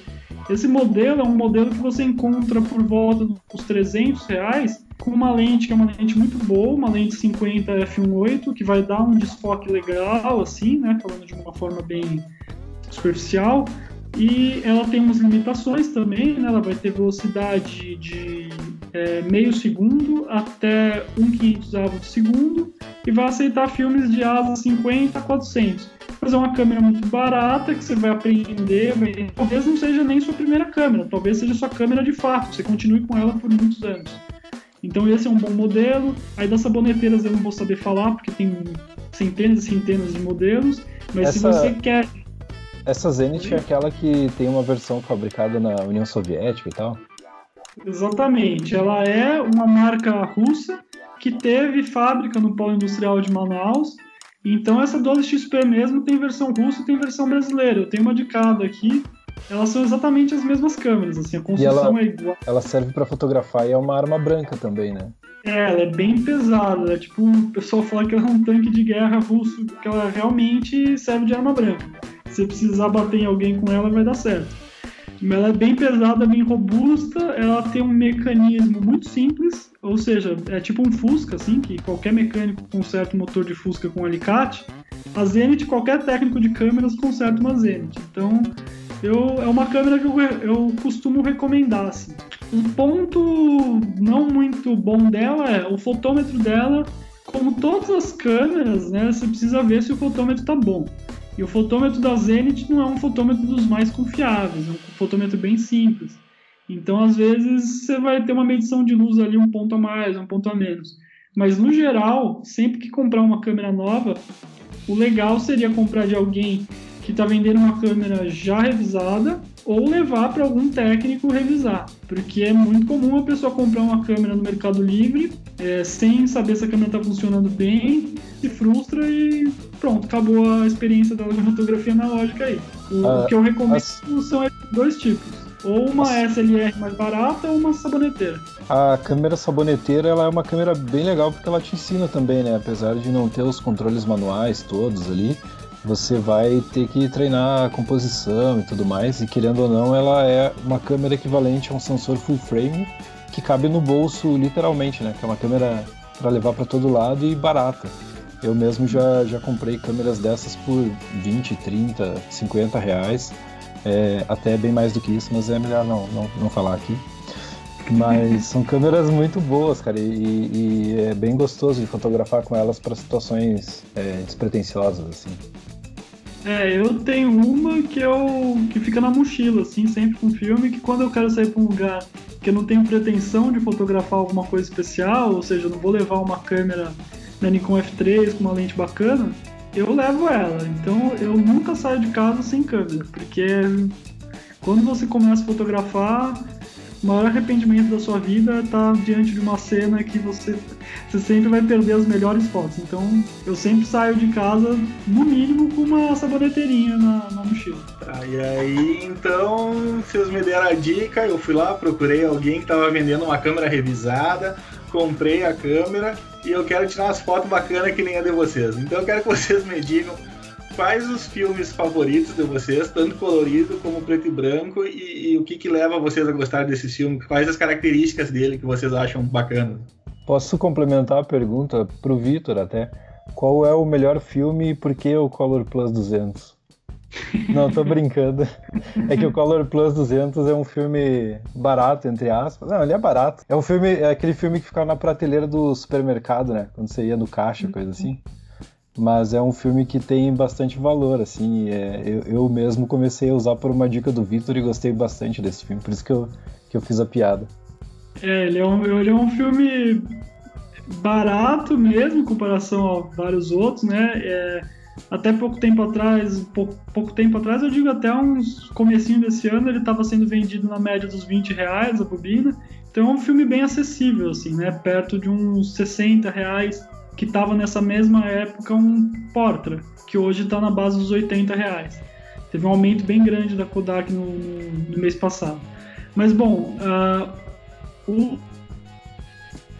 Speaker 5: Esse modelo é um modelo que você encontra por volta dos 300 reais, com uma lente que é uma lente muito boa, uma lente 50 f1.8, que vai dar um desfoque legal, assim, né, falando de uma forma bem superficial, e ela tem umas limitações também, né, ela vai ter velocidade de é, meio segundo até 1,500 de segundo e vai aceitar filmes de asa 50 a 400. Mas é uma câmera muito barata que você vai aprender, vai... talvez não seja nem sua primeira câmera, talvez seja sua câmera de fato, você continue com ela por muitos anos. Então esse é um bom modelo. Aí das saboneteiras eu não vou saber falar porque tem centenas e centenas de modelos, mas Essa... se você quer
Speaker 6: Essa Zenit é aquela que tem uma versão fabricada na União Soviética e tal?
Speaker 5: Exatamente. Ela é uma marca russa que teve fábrica no Polo Industrial de Manaus. Então essa 12XP mesmo tem versão russa e tem versão brasileira. Eu tenho uma de cada aqui. Elas são exatamente as mesmas câmeras, assim, a construção
Speaker 6: ela,
Speaker 5: é igual.
Speaker 6: Ela serve para fotografar e é uma arma branca também, né?
Speaker 5: É, ela é bem pesada. É tipo, o pessoal fala que ela é um tanque de guerra russo, que ela realmente serve de arma branca. Se você precisar bater em alguém com ela, vai dar certo. Ela é bem pesada, bem robusta, ela tem um mecanismo muito simples, ou seja, é tipo um Fusca, assim, que qualquer mecânico conserta um motor de Fusca com um alicate. A Zenit, qualquer técnico de câmeras conserta uma Zenit. Então, eu, é uma câmera que eu, eu costumo recomendar, assim. Um ponto não muito bom dela é o fotômetro dela, como todas as câmeras, né, você precisa ver se o fotômetro tá bom. E o fotômetro da Zenit não é um fotômetro dos mais confiáveis, é um fotômetro bem simples. Então, às vezes, você vai ter uma medição de luz ali um ponto a mais, um ponto a menos. Mas, no geral, sempre que comprar uma câmera nova, o legal seria comprar de alguém que está vendendo uma câmera já revisada ou levar para algum técnico revisar, porque é muito comum a pessoa comprar uma câmera no Mercado Livre é, sem saber se a câmera está funcionando bem, se frustra e pronto, acabou a experiência dela com fotografia analógica aí. O,
Speaker 6: Ah,
Speaker 5: que eu recomendo
Speaker 6: as-
Speaker 5: são dois tipos, ou uma SLR mais barata ou uma saboneteira.
Speaker 6: A câmera saboneteira ela é uma câmera bem legal porque ela te ensina também, né? Apesar de não ter os controles manuais todos ali, você vai ter que treinar a composição e tudo mais. E querendo ou não, ela é uma câmera equivalente a um sensor full frame que cabe no bolso literalmente, né? Que é uma câmera para levar para todo lado e barata. Eu mesmo já, já comprei câmeras dessas por 20, 30, 50 reais. É, até bem mais do que isso, mas é melhor não, não, não falar aqui. Mas são câmeras muito boas, cara, e, e é bem gostoso de fotografar com elas para situações é, despretensiosas, assim.
Speaker 5: É, eu tenho uma que eu que fica na mochila, assim, sempre com filme, que quando eu quero sair para um lugar que eu não tenho pretensão de fotografar alguma coisa especial, ou seja, eu não vou levar uma câmera da Nikon F3 com uma lente bacana, eu levo ela. Então eu nunca saio de casa sem câmera, porque quando você começa a fotografar, o maior arrependimento da sua vida estar diante de uma cena que você, você sempre vai perder as melhores fotos. Então eu sempre saio de casa, no mínimo, com uma saboneteirinha na, na mochila.
Speaker 2: Tá, e aí, então, vocês me deram a dica, eu fui lá, procurei alguém que tava vendendo uma câmera revisada, comprei a câmera e eu quero tirar umas fotos bacanas que nem a de vocês. Então eu quero que vocês me digam quais os filmes favoritos de vocês, tanto colorido como preto e branco, e, e o que que leva vocês a gostar desse filme, quais as características dele que vocês acham bacanas.
Speaker 6: Posso complementar a pergunta pro Vitor até? Qual é o melhor filme e por que o Color Plus 200? Não, tô brincando. É que o Color Plus 200 é um filme barato, entre aspas. Não, ele é barato. É um filme, é aquele filme que ficava na prateleira do supermercado, né? Quando você ia no caixa, coisa assim. Mas é um filme que tem bastante valor, assim. é, eu, eu mesmo comecei a usar por uma dica do Vitor e gostei bastante desse filme, por isso que eu, que eu fiz a piada.
Speaker 5: É, ele é um, ele é um filme barato mesmo em comparação a vários outros, né? É, até pouco tempo atrás, pouco, pouco tempo atrás, eu digo até uns comecinho desse ano, ele estava sendo vendido na média dos 20 reais a bobina. Então é um filme bem acessível, assim, né? Perto de uns 60 reais, que estava nessa mesma época um Portra, que hoje está na base dos 80 reais. Teve um aumento bem grande da Kodak no, no, mês passado. Mas bom, ah, o,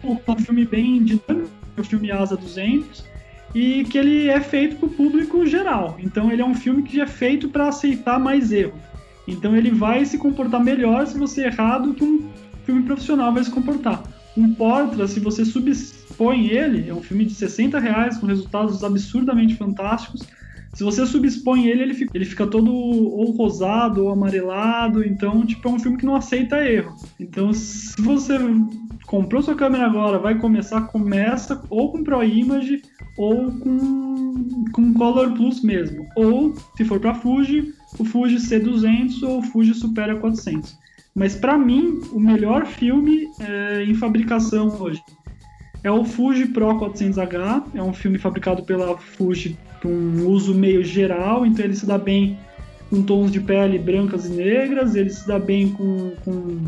Speaker 5: o, é um filme bem dinâmico, o filme Asa 200, e que ele é feito para o público geral. Então ele é um filme que é feito para aceitar mais erro. Então ele vai se comportar melhor se você errar do que um filme profissional vai se comportar. Um Portra, se você subexpõe ele, é um filme de 60 reais com resultados absurdamente fantásticos. Se você subexpõe ele, ele fica, ele fica todo ou rosado ou amarelado. Então, tipo, é um filme que não aceita erro. Então, se você comprou sua câmera agora, vai começar, começa ou com Pro Image ou com, com Color Plus mesmo. Ou, se for para Fuji, o Fuji C200 ou o Fuji Supera 400. Mas para mim, o melhor filme é, em fabricação hoje é o Fuji Pro 400H. É um filme fabricado pela Fuji para um uso meio geral, então ele se dá bem com tons de pele brancas e negras, ele se dá bem com, com,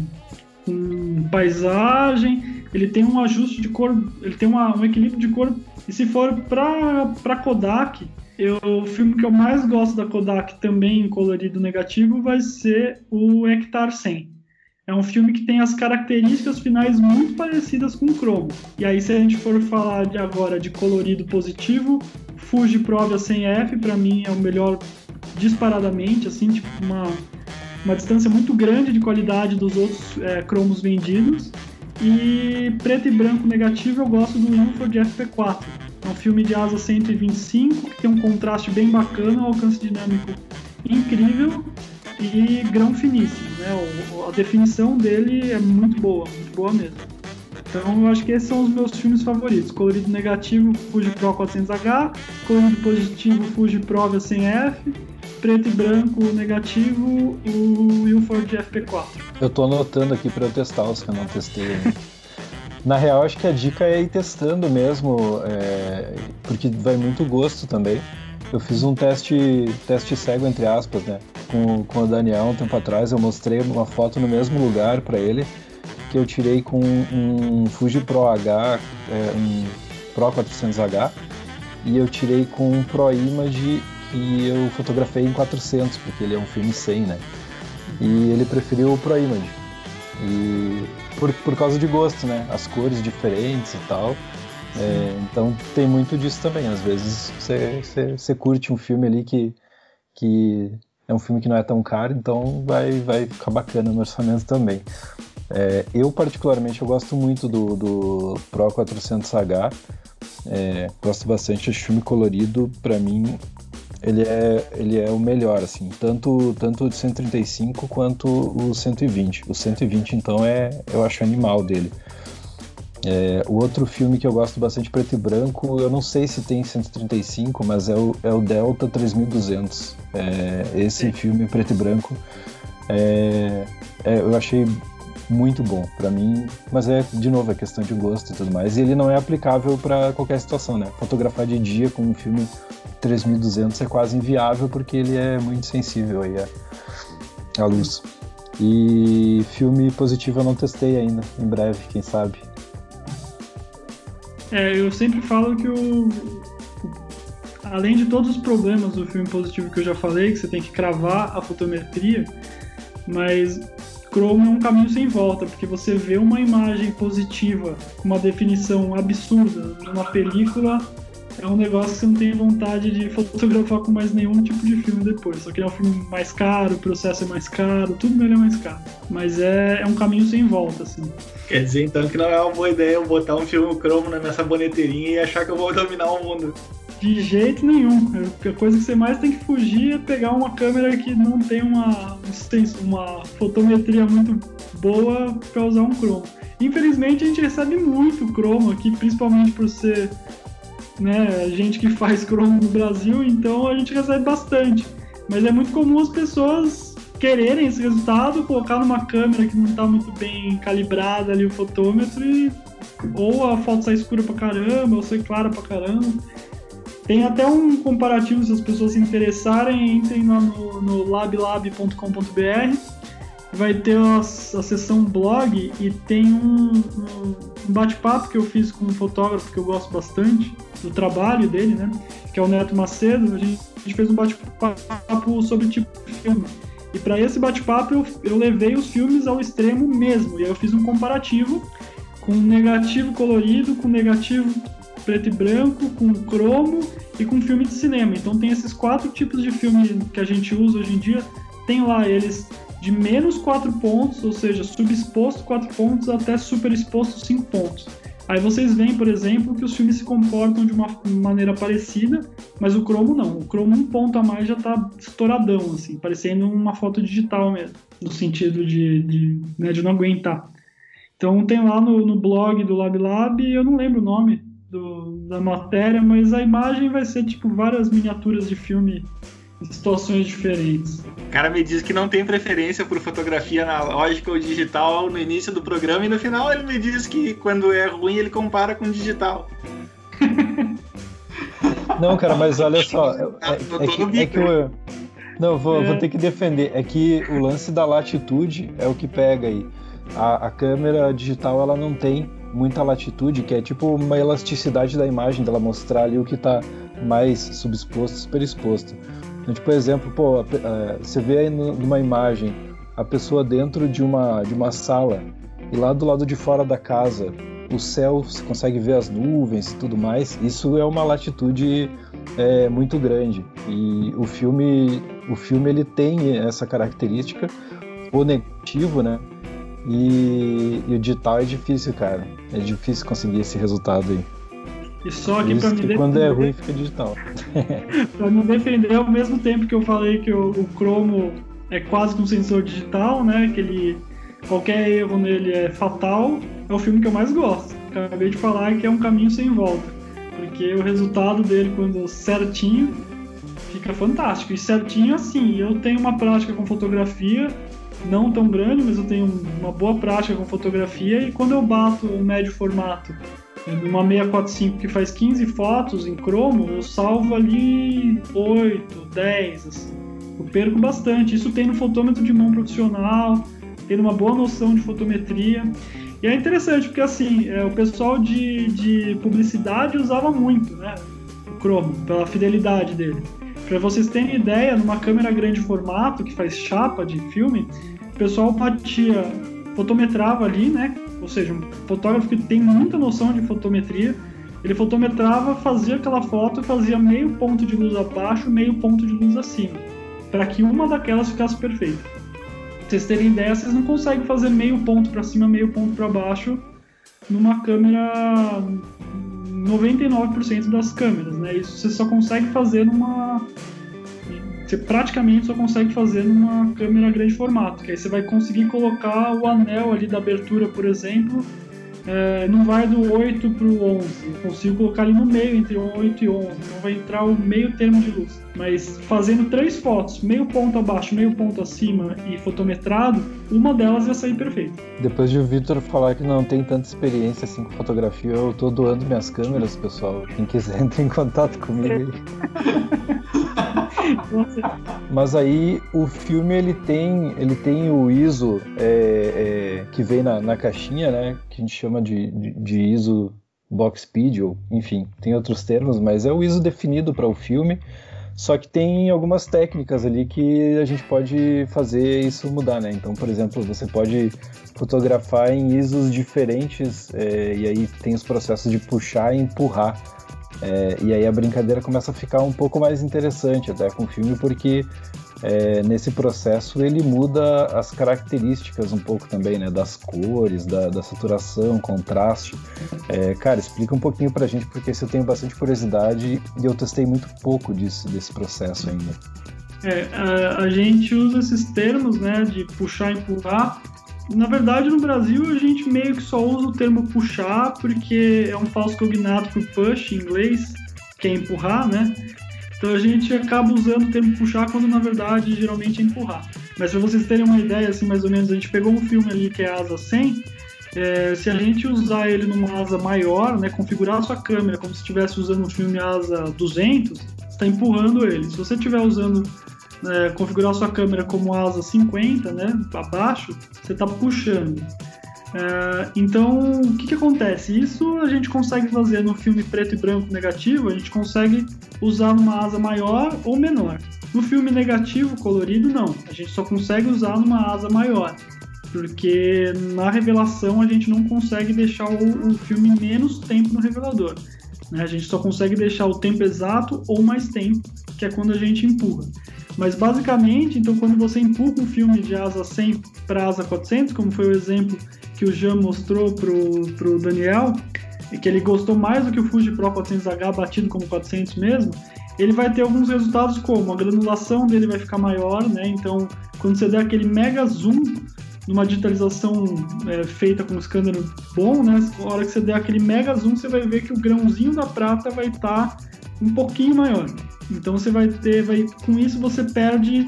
Speaker 5: com paisagem, ele tem um ajuste de cor, ele tem uma, um equilíbrio de cor. E se for para Kodak, eu, o filme que eu mais gosto da Kodak, também em colorido negativo, vai ser o Hectar 100. É um filme que tem as características finais muito parecidas com o Chrome. E aí, se a gente for falar de agora de colorido positivo, Fuji Provia 100F, para mim, é o melhor disparadamente, assim, tipo uma, uma distância muito grande de qualidade dos outros é, cromos vendidos. E preto e branco negativo eu gosto do Lanford FP4. É um filme de asa 125 que tem um contraste bem bacana, um alcance dinâmico incrível e grão finíssimo. Né? O, a definição dele é muito boa, muito boa mesmo. Então eu acho que esses são os meus filmes favoritos. Colorido negativo, Fuji Pro 400H. Colorido positivo, Fuji Pro V100F preto e branco negativo, o Ilford FP4.
Speaker 6: Eu tô anotando aqui para eu testar os que eu não testei. Na real, acho que a dica é ir testando mesmo, é, porque vai muito gosto também. Eu fiz um teste, teste cego, entre aspas, né? Com, com o Daniel um tempo atrás. Eu mostrei uma foto no mesmo lugar para ele, que eu tirei com um Fuji Pro H, é, um Pro 400H, e eu tirei com um Pro Image e eu fotografei em 400, porque ele é um filme 100, né? E ele preferiu o Pro Image. E por, por causa de gosto, né? As cores diferentes e tal. É, então tem muito disso também. Às vezes você, você, você, curte um filme ali que, que é um filme que não é tão caro, então vai, vai ficar bacana no orçamento também. É, eu particularmente eu gosto muito do, do Pro 400H. É, gosto bastante de filme colorido. Para mim ele é, ele é o melhor, assim, tanto, tanto o 135 quanto o 120. O 120, então, é, eu acho animal dele. É, o outro filme que eu gosto bastante preto e branco, eu não sei se tem 135, mas é o, é o Delta 3200. É, esse Sim. filme preto e branco é, é eu achei muito bom para mim, mas é de novo é questão de gosto e tudo mais. E ele não é aplicável para qualquer situação, né? Fotografar de dia com um filme 3200 é quase inviável porque ele é muito sensível aí à, à luz. E filme positivo eu não testei ainda, em breve, quem sabe.
Speaker 5: É, eu sempre falo que o, além de todos os problemas do filme positivo que eu já falei, que você tem que cravar a fotometria, mas Chrome é um caminho sem volta, porque você vê uma imagem positiva com uma definição absurda numa película, é um negócio que você não tem vontade de fotografar com mais nenhum tipo de filme depois. Só que é um filme mais caro, o processo é mais caro, tudo nele é mais caro. Mas é, é um caminho sem volta, assim.
Speaker 2: Quer dizer então que não é uma boa ideia eu botar um filme cromo na minha saboneteirinha e achar que eu vou dominar o mundo.
Speaker 5: De jeito nenhum. A coisa que você mais tem que fugir é pegar uma câmera que não tem uma, uma fotometria muito boa para usar um cromo. Infelizmente a gente recebe muito cromo aqui, principalmente por ser né, gente que faz cromo no Brasil, então a gente recebe bastante. Mas é muito comum as pessoas quererem esse resultado, colocar numa câmera que não está muito bem calibrada ali o fotômetro e ou a foto sai escura pra caramba, ou sai clara pra caramba. Tem até um comparativo, se as pessoas se interessarem, entrem lá no, no lablab.com.br. Vai ter a, a seção blog e tem um, um bate-papo que eu fiz com um fotógrafo que eu gosto bastante do trabalho dele, né? Que é o Neto Macedo. A gente, a gente fez um bate-papo sobre tipo de filme. E para esse bate-papo eu, eu levei os filmes ao extremo mesmo. E aí eu fiz um comparativo com negativo colorido, com negativo preto e branco, com cromo e com filme de cinema. Então tem esses quatro tipos de filme que a gente usa hoje em dia. Tem lá eles de menos 4 pontos, ou seja, subexposto 4 pontos até superexposto 5 pontos. Aí vocês veem, por exemplo, que os filmes se comportam de uma maneira parecida, mas o cromo não. O cromo um ponto a mais já está estouradão, assim, parecendo uma foto digital mesmo, no sentido de, de, né, de não aguentar. Então tem lá no, no blog do LabLab, eu não lembro o nome, do, da matéria, mas a imagem vai ser tipo várias miniaturas de filme situações diferentes.
Speaker 2: O cara me diz que não tem preferência por fotografia analógica ou digital no início do programa e no final ele me diz que quando é ruim ele compara com digital.
Speaker 6: Não, cara, mas olha só, é, é, que, é que o, Não, vou, é. vou ter que defender. É que o lance da latitude é o que pega aí. A, a câmera digital ela não tem muita latitude, que é tipo uma elasticidade da imagem, dela mostrar ali o que está mais subexposto, superexposto. Então, tipo, exemplo, pô, você vê aí numa imagem a pessoa dentro de uma, de uma sala e lá do lado de fora da casa o céu, você consegue ver as nuvens e tudo mais. Isso é uma latitude é, muito grande e o filme, o filme ele tem essa característica, o negativo, né? E, e, o digital é difícil, cara. É difícil conseguir esse resultado aí.
Speaker 5: E só aqui para me defender.
Speaker 6: Quando é ruim, fica digital.
Speaker 5: para me defender, ao mesmo tempo que eu falei que o, o Chrome é quase que um sensor digital, né? Que ele, qualquer erro nele é fatal. É o filme que eu mais gosto. Acabei de falar que é um caminho sem volta. Porque o resultado dele, quando certinho, fica fantástico. E certinho, assim, eu tenho uma prática com fotografia não tão grande, mas eu tenho uma boa prática com fotografia e quando eu bato o médio formato numa 645 que faz 15 fotos em cromo, eu salvo ali 8, 10, assim. Eu perco bastante. Isso tem no fotômetro de mão profissional, tem uma boa noção de fotometria. E é interessante porque assim, é, o pessoal de, de publicidade usava muito, né? O cromo, pela fidelidade dele. Para vocês terem ideia, numa câmera grande formato que faz chapa de filme, o pessoal batia, fotometrava ali, né? Ou seja, um fotógrafo que tem muita noção de fotometria, ele fotometrava, fazia aquela foto, fazia meio ponto de luz abaixo, meio ponto de luz acima, para que uma daquelas ficasse perfeita. Pra vocês terem ideia, vocês não conseguem fazer meio ponto para cima, meio ponto para baixo numa câmera 99% das câmeras, né? Isso você só consegue fazer numa você praticamente só consegue fazer numa câmera grande formato, que aí você vai conseguir colocar o anel ali da abertura, por exemplo, é, não vai do 8 para o 11. Eu consigo colocar ali no meio, entre 8 e 11. Não vai entrar o meio termo de luz. Mas fazendo três fotos, meio ponto abaixo, meio ponto acima e fotometrado, uma delas ia sair perfeita.
Speaker 6: Depois de o Victor falar que não tem tanta experiência assim com fotografia, eu tô doando minhas câmeras, pessoal. Quem quiser entre em contato comigo aí. Mas aí o filme ele tem, ele tem o ISO é, é, que vem na, na, caixinha, né? Que a gente chama de, de, de ISO box speed, ou enfim, tem outros termos, mas é o ISO definido para o filme. Só que tem algumas técnicas ali que a gente pode fazer isso mudar, né? Então, por exemplo, você pode fotografar em ISOs diferentes é, e aí tem os processos de puxar e empurrar é, e aí a brincadeira começa a ficar um pouco mais interessante até com o filme, porque é, nesse processo ele muda as características um pouco também, né? Das cores, da, da saturação, contraste. É, cara, explica um pouquinho pra gente, porque isso eu tenho bastante curiosidade e eu testei muito pouco disso, desse processo ainda.
Speaker 5: É, a, a gente usa esses termos, né, de puxar e empurrar, na verdade, no Brasil, a gente meio que só usa o termo puxar porque é um falso cognato pro push em inglês, que é empurrar, né? Então a gente acaba usando o termo puxar quando na verdade geralmente é empurrar. Mas para vocês terem uma ideia, assim, mais ou menos, a gente pegou um filme ali que é asa 100, é, se a gente usar ele numa asa maior, né, configurar a sua câmera como se estivesse usando um filme asa 200, está empurrando ele. Se você estiver usando é, configurar sua câmera como asa 50, né, abaixo, você está puxando. É, então, o que, que acontece? Isso a gente consegue fazer no filme preto e branco negativo, a gente consegue usar numa asa maior ou menor. No filme negativo colorido, não. A gente só consegue usar numa asa maior. Porque na revelação a gente não consegue deixar o, o filme menos tempo no revelador. Né? A gente só consegue deixar o tempo exato ou mais tempo, que é quando a gente empurra. Mas basicamente, então quando você empurra um filme de asa 100 para asa 400, como foi o exemplo que o Jean mostrou pro, pro Daniel, que ele gostou mais do que o Fuji Pro 400H batido como 400 mesmo, ele vai ter alguns resultados como a granulação dele vai ficar maior, né? Então, quando você der aquele mega zoom numa digitalização é, feita com um scanner bom, né? Hora que você der aquele mega zoom, você vai ver que o grãozinho da prata vai estar tá um pouquinho maior. Então você vai ter, vai, com isso você perde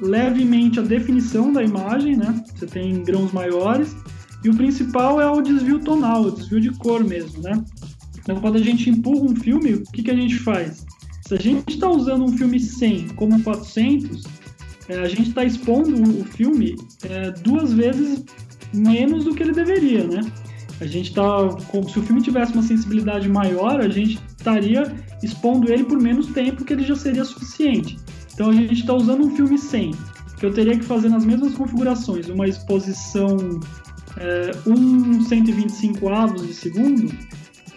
Speaker 5: levemente a definição da imagem, né? Você tem grãos maiores. E o principal é o desvio tonal, o desvio de cor mesmo, né? Então quando a gente empurra um filme, o que, que a gente faz? Se a gente está usando um filme 100 como 400, é, a gente está expondo o filme é, duas vezes menos do que ele deveria, né? A gente tá. Se o filme tivesse uma sensibilidade maior, a gente estaria expondo ele por menos tempo que ele já seria suficiente. Então a gente está usando um filme 100, que eu teria que fazer nas mesmas configurações, uma exposição é, um 125 avos de segundo.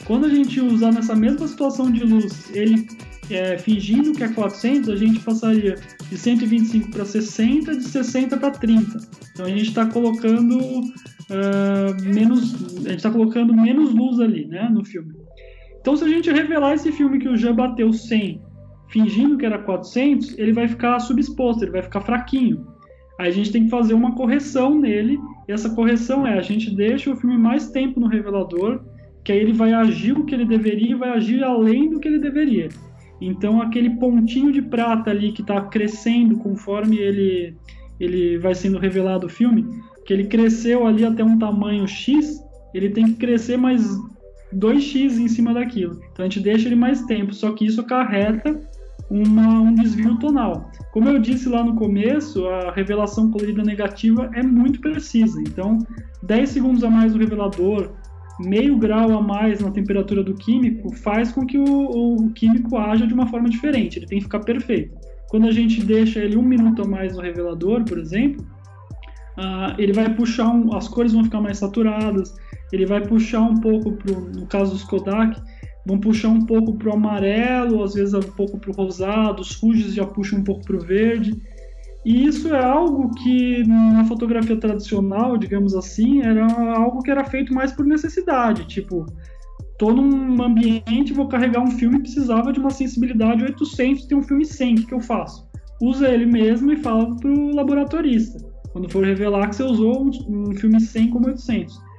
Speaker 5: Quando a gente usar nessa mesma situação de luz, ele é, fingindo que é 400, a gente passaria de 125 para 60, de 60 para 30. Então a gente está colocando uh, menos, a gente está colocando menos luz ali, né, no filme. Então se a gente revelar esse filme que o Jean bateu 100, fingindo que era 400, ele vai ficar subexposto, ele vai ficar fraquinho. Aí a gente tem que fazer uma correção nele, e essa correção é a gente deixa o filme mais tempo no revelador, que aí ele vai agir o que ele deveria e vai agir além do que ele deveria. Então aquele pontinho de prata ali que está crescendo conforme ele, ele vai sendo revelado o filme, que ele cresceu ali até um tamanho X, ele tem que crescer mais 2x em cima daquilo. Então a gente deixa ele mais tempo, só que isso acarreta uma, um desvio tonal. Como eu disse lá no começo, a revelação colorida negativa é muito precisa. Então, 10 segundos a mais do revelador, meio grau a mais na temperatura do químico faz com que o, o, químico haja de uma forma diferente, ele tem que ficar perfeito. Quando a gente deixa ele um minuto a mais no revelador, por exemplo, uh, ele vai puxar, um, as cores vão ficar mais saturadas, ele vai puxar um pouco, pro, no caso dos Kodak, vão puxar um pouco para o amarelo, às vezes um pouco para o rosado, os Fujis já puxam um pouco para o verde. E isso é algo que na fotografia tradicional, digamos assim, era algo que era feito mais por necessidade. Tipo, tô num ambiente, vou carregar um filme precisava de uma sensibilidade 800, tem um filme 100, o que, que eu faço? Usa ele mesmo e fala pro laboratorista. Quando for revelar que você usou um filme 100 como 800.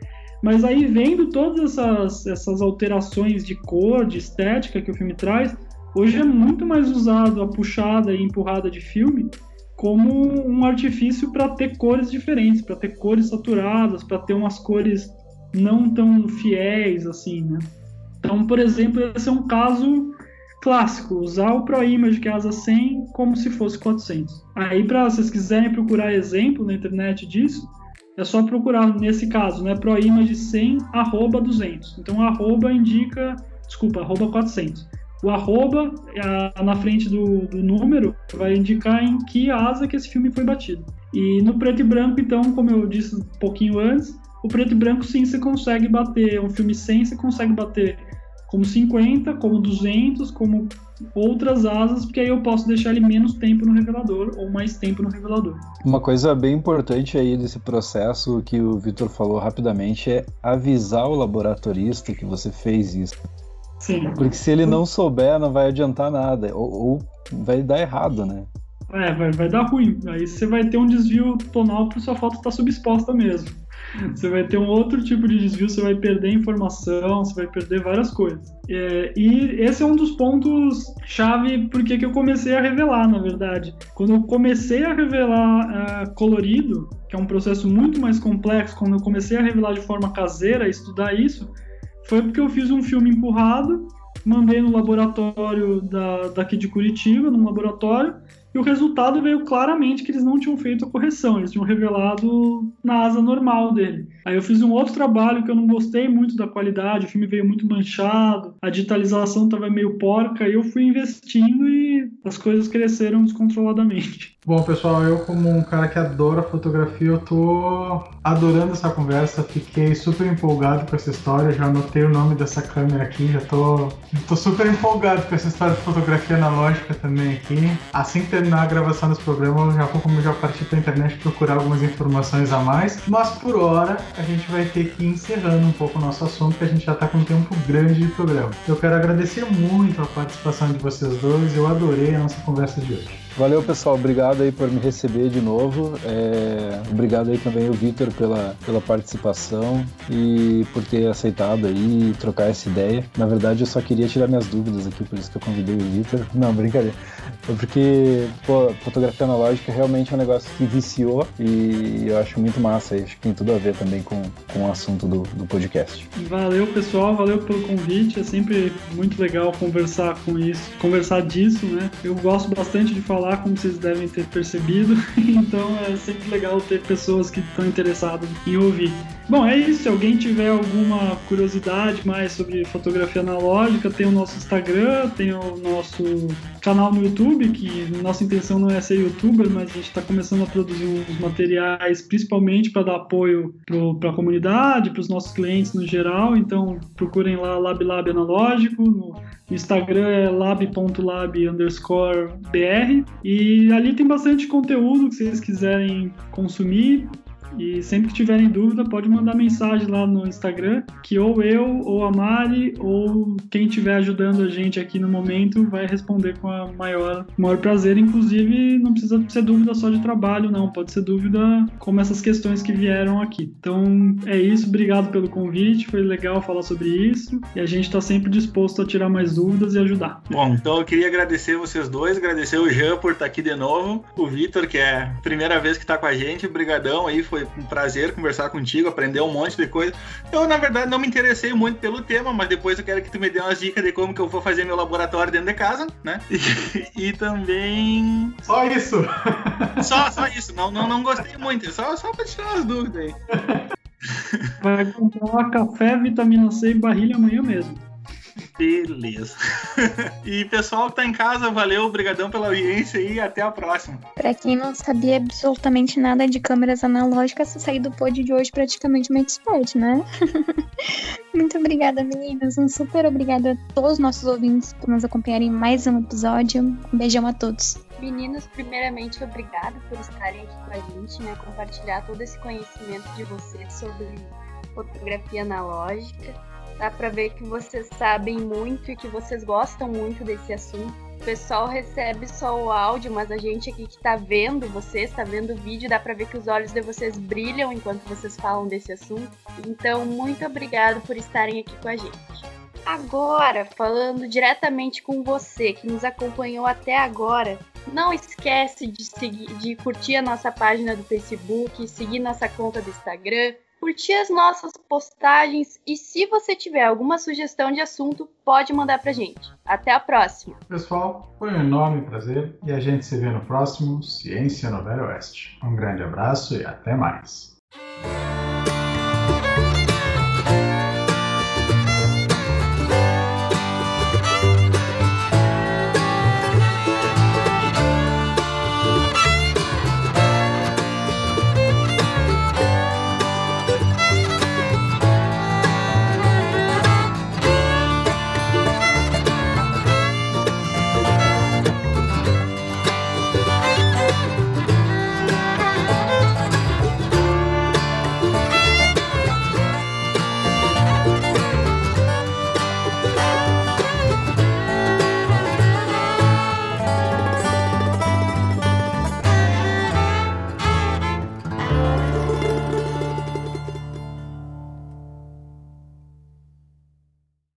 Speaker 5: Mas aí, vendo todas essas, essas alterações de cor, de estética que o filme traz, hoje é muito mais usado a puxada e empurrada de filme como um artifício para ter cores diferentes, para ter cores saturadas, para ter umas cores não tão fiéis assim, né? Então, por exemplo, esse é um caso clássico, usar o ProImage que é asa 100 como se fosse 400. Aí, para vocês quiserem procurar exemplo na internet disso, é só procurar nesse caso, né, ProImage 100 arroba 200. Então, arroba indica, desculpa, arroba 400. O arroba a, na frente do, do, número vai indicar em que asa que esse filme foi batido. E no preto e branco, então, como eu disse um pouquinho antes, o preto e branco sim você consegue bater. Um filme 100 você consegue bater como 50, como 200, como outras asas, porque aí eu posso deixar ele menos tempo no revelador ou mais tempo no revelador.
Speaker 6: Uma coisa bem importante aí desse processo que o Vitor falou rapidamente é avisar o laboratorista que você fez isso.
Speaker 5: Sim.
Speaker 6: Porque se ele não souber, não vai adiantar nada. Ou, ou vai dar errado, né?
Speaker 5: É, vai, vai dar ruim. Aí você vai ter um desvio tonal porque sua foto está subexposta mesmo. Você vai ter um outro tipo de desvio, você vai perder informação, você vai perder várias coisas. É, e esse é um dos pontos chave porque que eu comecei a revelar, na verdade. Quando eu comecei a revelar uh, colorido, que é um processo muito mais complexo, quando eu comecei a revelar de forma caseira, estudar isso, foi porque eu fiz um filme empurrado, mandei no laboratório da, daqui de Curitiba, num laboratório, e o resultado veio claramente que eles não tinham feito a correção, eles tinham revelado na asa normal dele. Aí eu fiz um outro trabalho que eu não gostei muito da qualidade, o filme veio muito manchado, a digitalização estava meio porca, e eu fui investindo e as coisas cresceram descontroladamente.
Speaker 1: Bom, pessoal, eu como um cara que adora fotografia, eu tô adorando essa conversa, fiquei super empolgado com essa história, já anotei o nome dessa câmera aqui, já tô, tô super empolgado com essa história de fotografia analógica também aqui. Assim que terminar a gravação desse programa, eu já vou como já partir pra internet procurar algumas informações a mais, mas por hora a gente vai ter que ir encerrando um pouco o nosso assunto, porque a gente já tá com um tempo grande de programa. Eu quero agradecer muito a participação de vocês dois, eu adorei a nossa conversa de hoje.
Speaker 6: Valeu, pessoal. Obrigado aí por me receber de novo. É... Obrigado aí também o Vitor pela, pela participação e por ter aceitado aí trocar essa ideia. Na verdade, eu só queria tirar minhas dúvidas aqui, por isso que eu convidei o Vitor. Não, brincadeira. É porque, pô, fotografia analógica realmente é um negócio que viciou e eu acho muito massa. Acho que tem tudo a ver também com, com o assunto do, do podcast.
Speaker 5: Valeu, pessoal. Valeu pelo convite. É sempre muito legal conversar com isso, conversar disso, né? Eu gosto bastante de falar falar, como vocês devem ter percebido. Então é sempre legal ter pessoas que estão interessadas em ouvir. Bom, é isso. Se alguém tiver alguma curiosidade mais sobre fotografia analógica, tem o nosso Instagram, tem o nosso canal no YouTube, que nossa intenção não é ser youtuber, mas a gente está começando a produzir uns materiais, principalmente para dar apoio para a comunidade, para os nossos clientes no geral. Então procurem lá LabLab Analógico, no Instagram é lab.lab underscore br e ali tem bastante conteúdo que vocês quiserem consumir. E sempre que tiverem dúvida, pode mandar mensagem lá no Instagram, que ou eu, ou a Mari, ou quem estiver ajudando a gente aqui no momento vai responder com a maior, maior prazer. Inclusive, não precisa ser dúvida só de trabalho, não. Pode ser dúvida como essas questões que vieram aqui. Então, é isso. Obrigado pelo convite. Foi legal falar sobre isso. E a gente está sempre disposto a tirar mais dúvidas e ajudar.
Speaker 2: Bom, então eu queria agradecer vocês dois, agradecer o Jean por estar aqui de novo, o Vitor, que é a primeira vez que está com a gente. Obrigadão aí, foi foi um prazer conversar contigo, aprender um monte de coisa. Eu, na verdade, não me interessei muito pelo tema, mas depois eu quero que tu me dê umas dicas de como que eu vou fazer meu laboratório dentro de casa, né? E, e também.
Speaker 1: Só isso!
Speaker 2: Só, só isso. Não, não, não gostei muito. Só, só pra tirar as dúvidas aí.
Speaker 5: Vai comprar café, vitamina C e barrilha amanhã mesmo.
Speaker 2: Beleza. e pessoal que tá em casa, valeu, obrigadão pela audiência e até a próxima.
Speaker 4: Pra quem não sabia absolutamente nada de câmeras analógicas, sair do pod de hoje praticamente uma expert, né? Muito obrigada, meninas. Um super obrigada a todos os nossos ouvintes por nos acompanharem em mais um episódio. Um beijão a todos.
Speaker 3: Meninos, primeiramente, obrigada por estarem aqui com a gente, né? Compartilhar todo esse conhecimento de vocês sobre fotografia analógica. Dá pra ver que vocês sabem muito e que vocês gostam muito desse assunto. O pessoal recebe só o áudio, mas a gente aqui que tá vendo vocês, tá vendo o vídeo, dá pra ver que os olhos de vocês brilham enquanto vocês falam desse assunto. Então, muito obrigado por estarem aqui com a gente. Agora, falando diretamente com você que nos acompanhou até agora, não esquece de seguir, de curtir a nossa página do Facebook, seguir nossa conta do Instagram, curtir as nossas postagens e se você tiver alguma sugestão de assunto, pode mandar pra gente. Até a próxima.
Speaker 1: Pessoal, foi um enorme prazer e a gente se vê no próximo Ciência no Velho Oeste. Um grande abraço e até mais.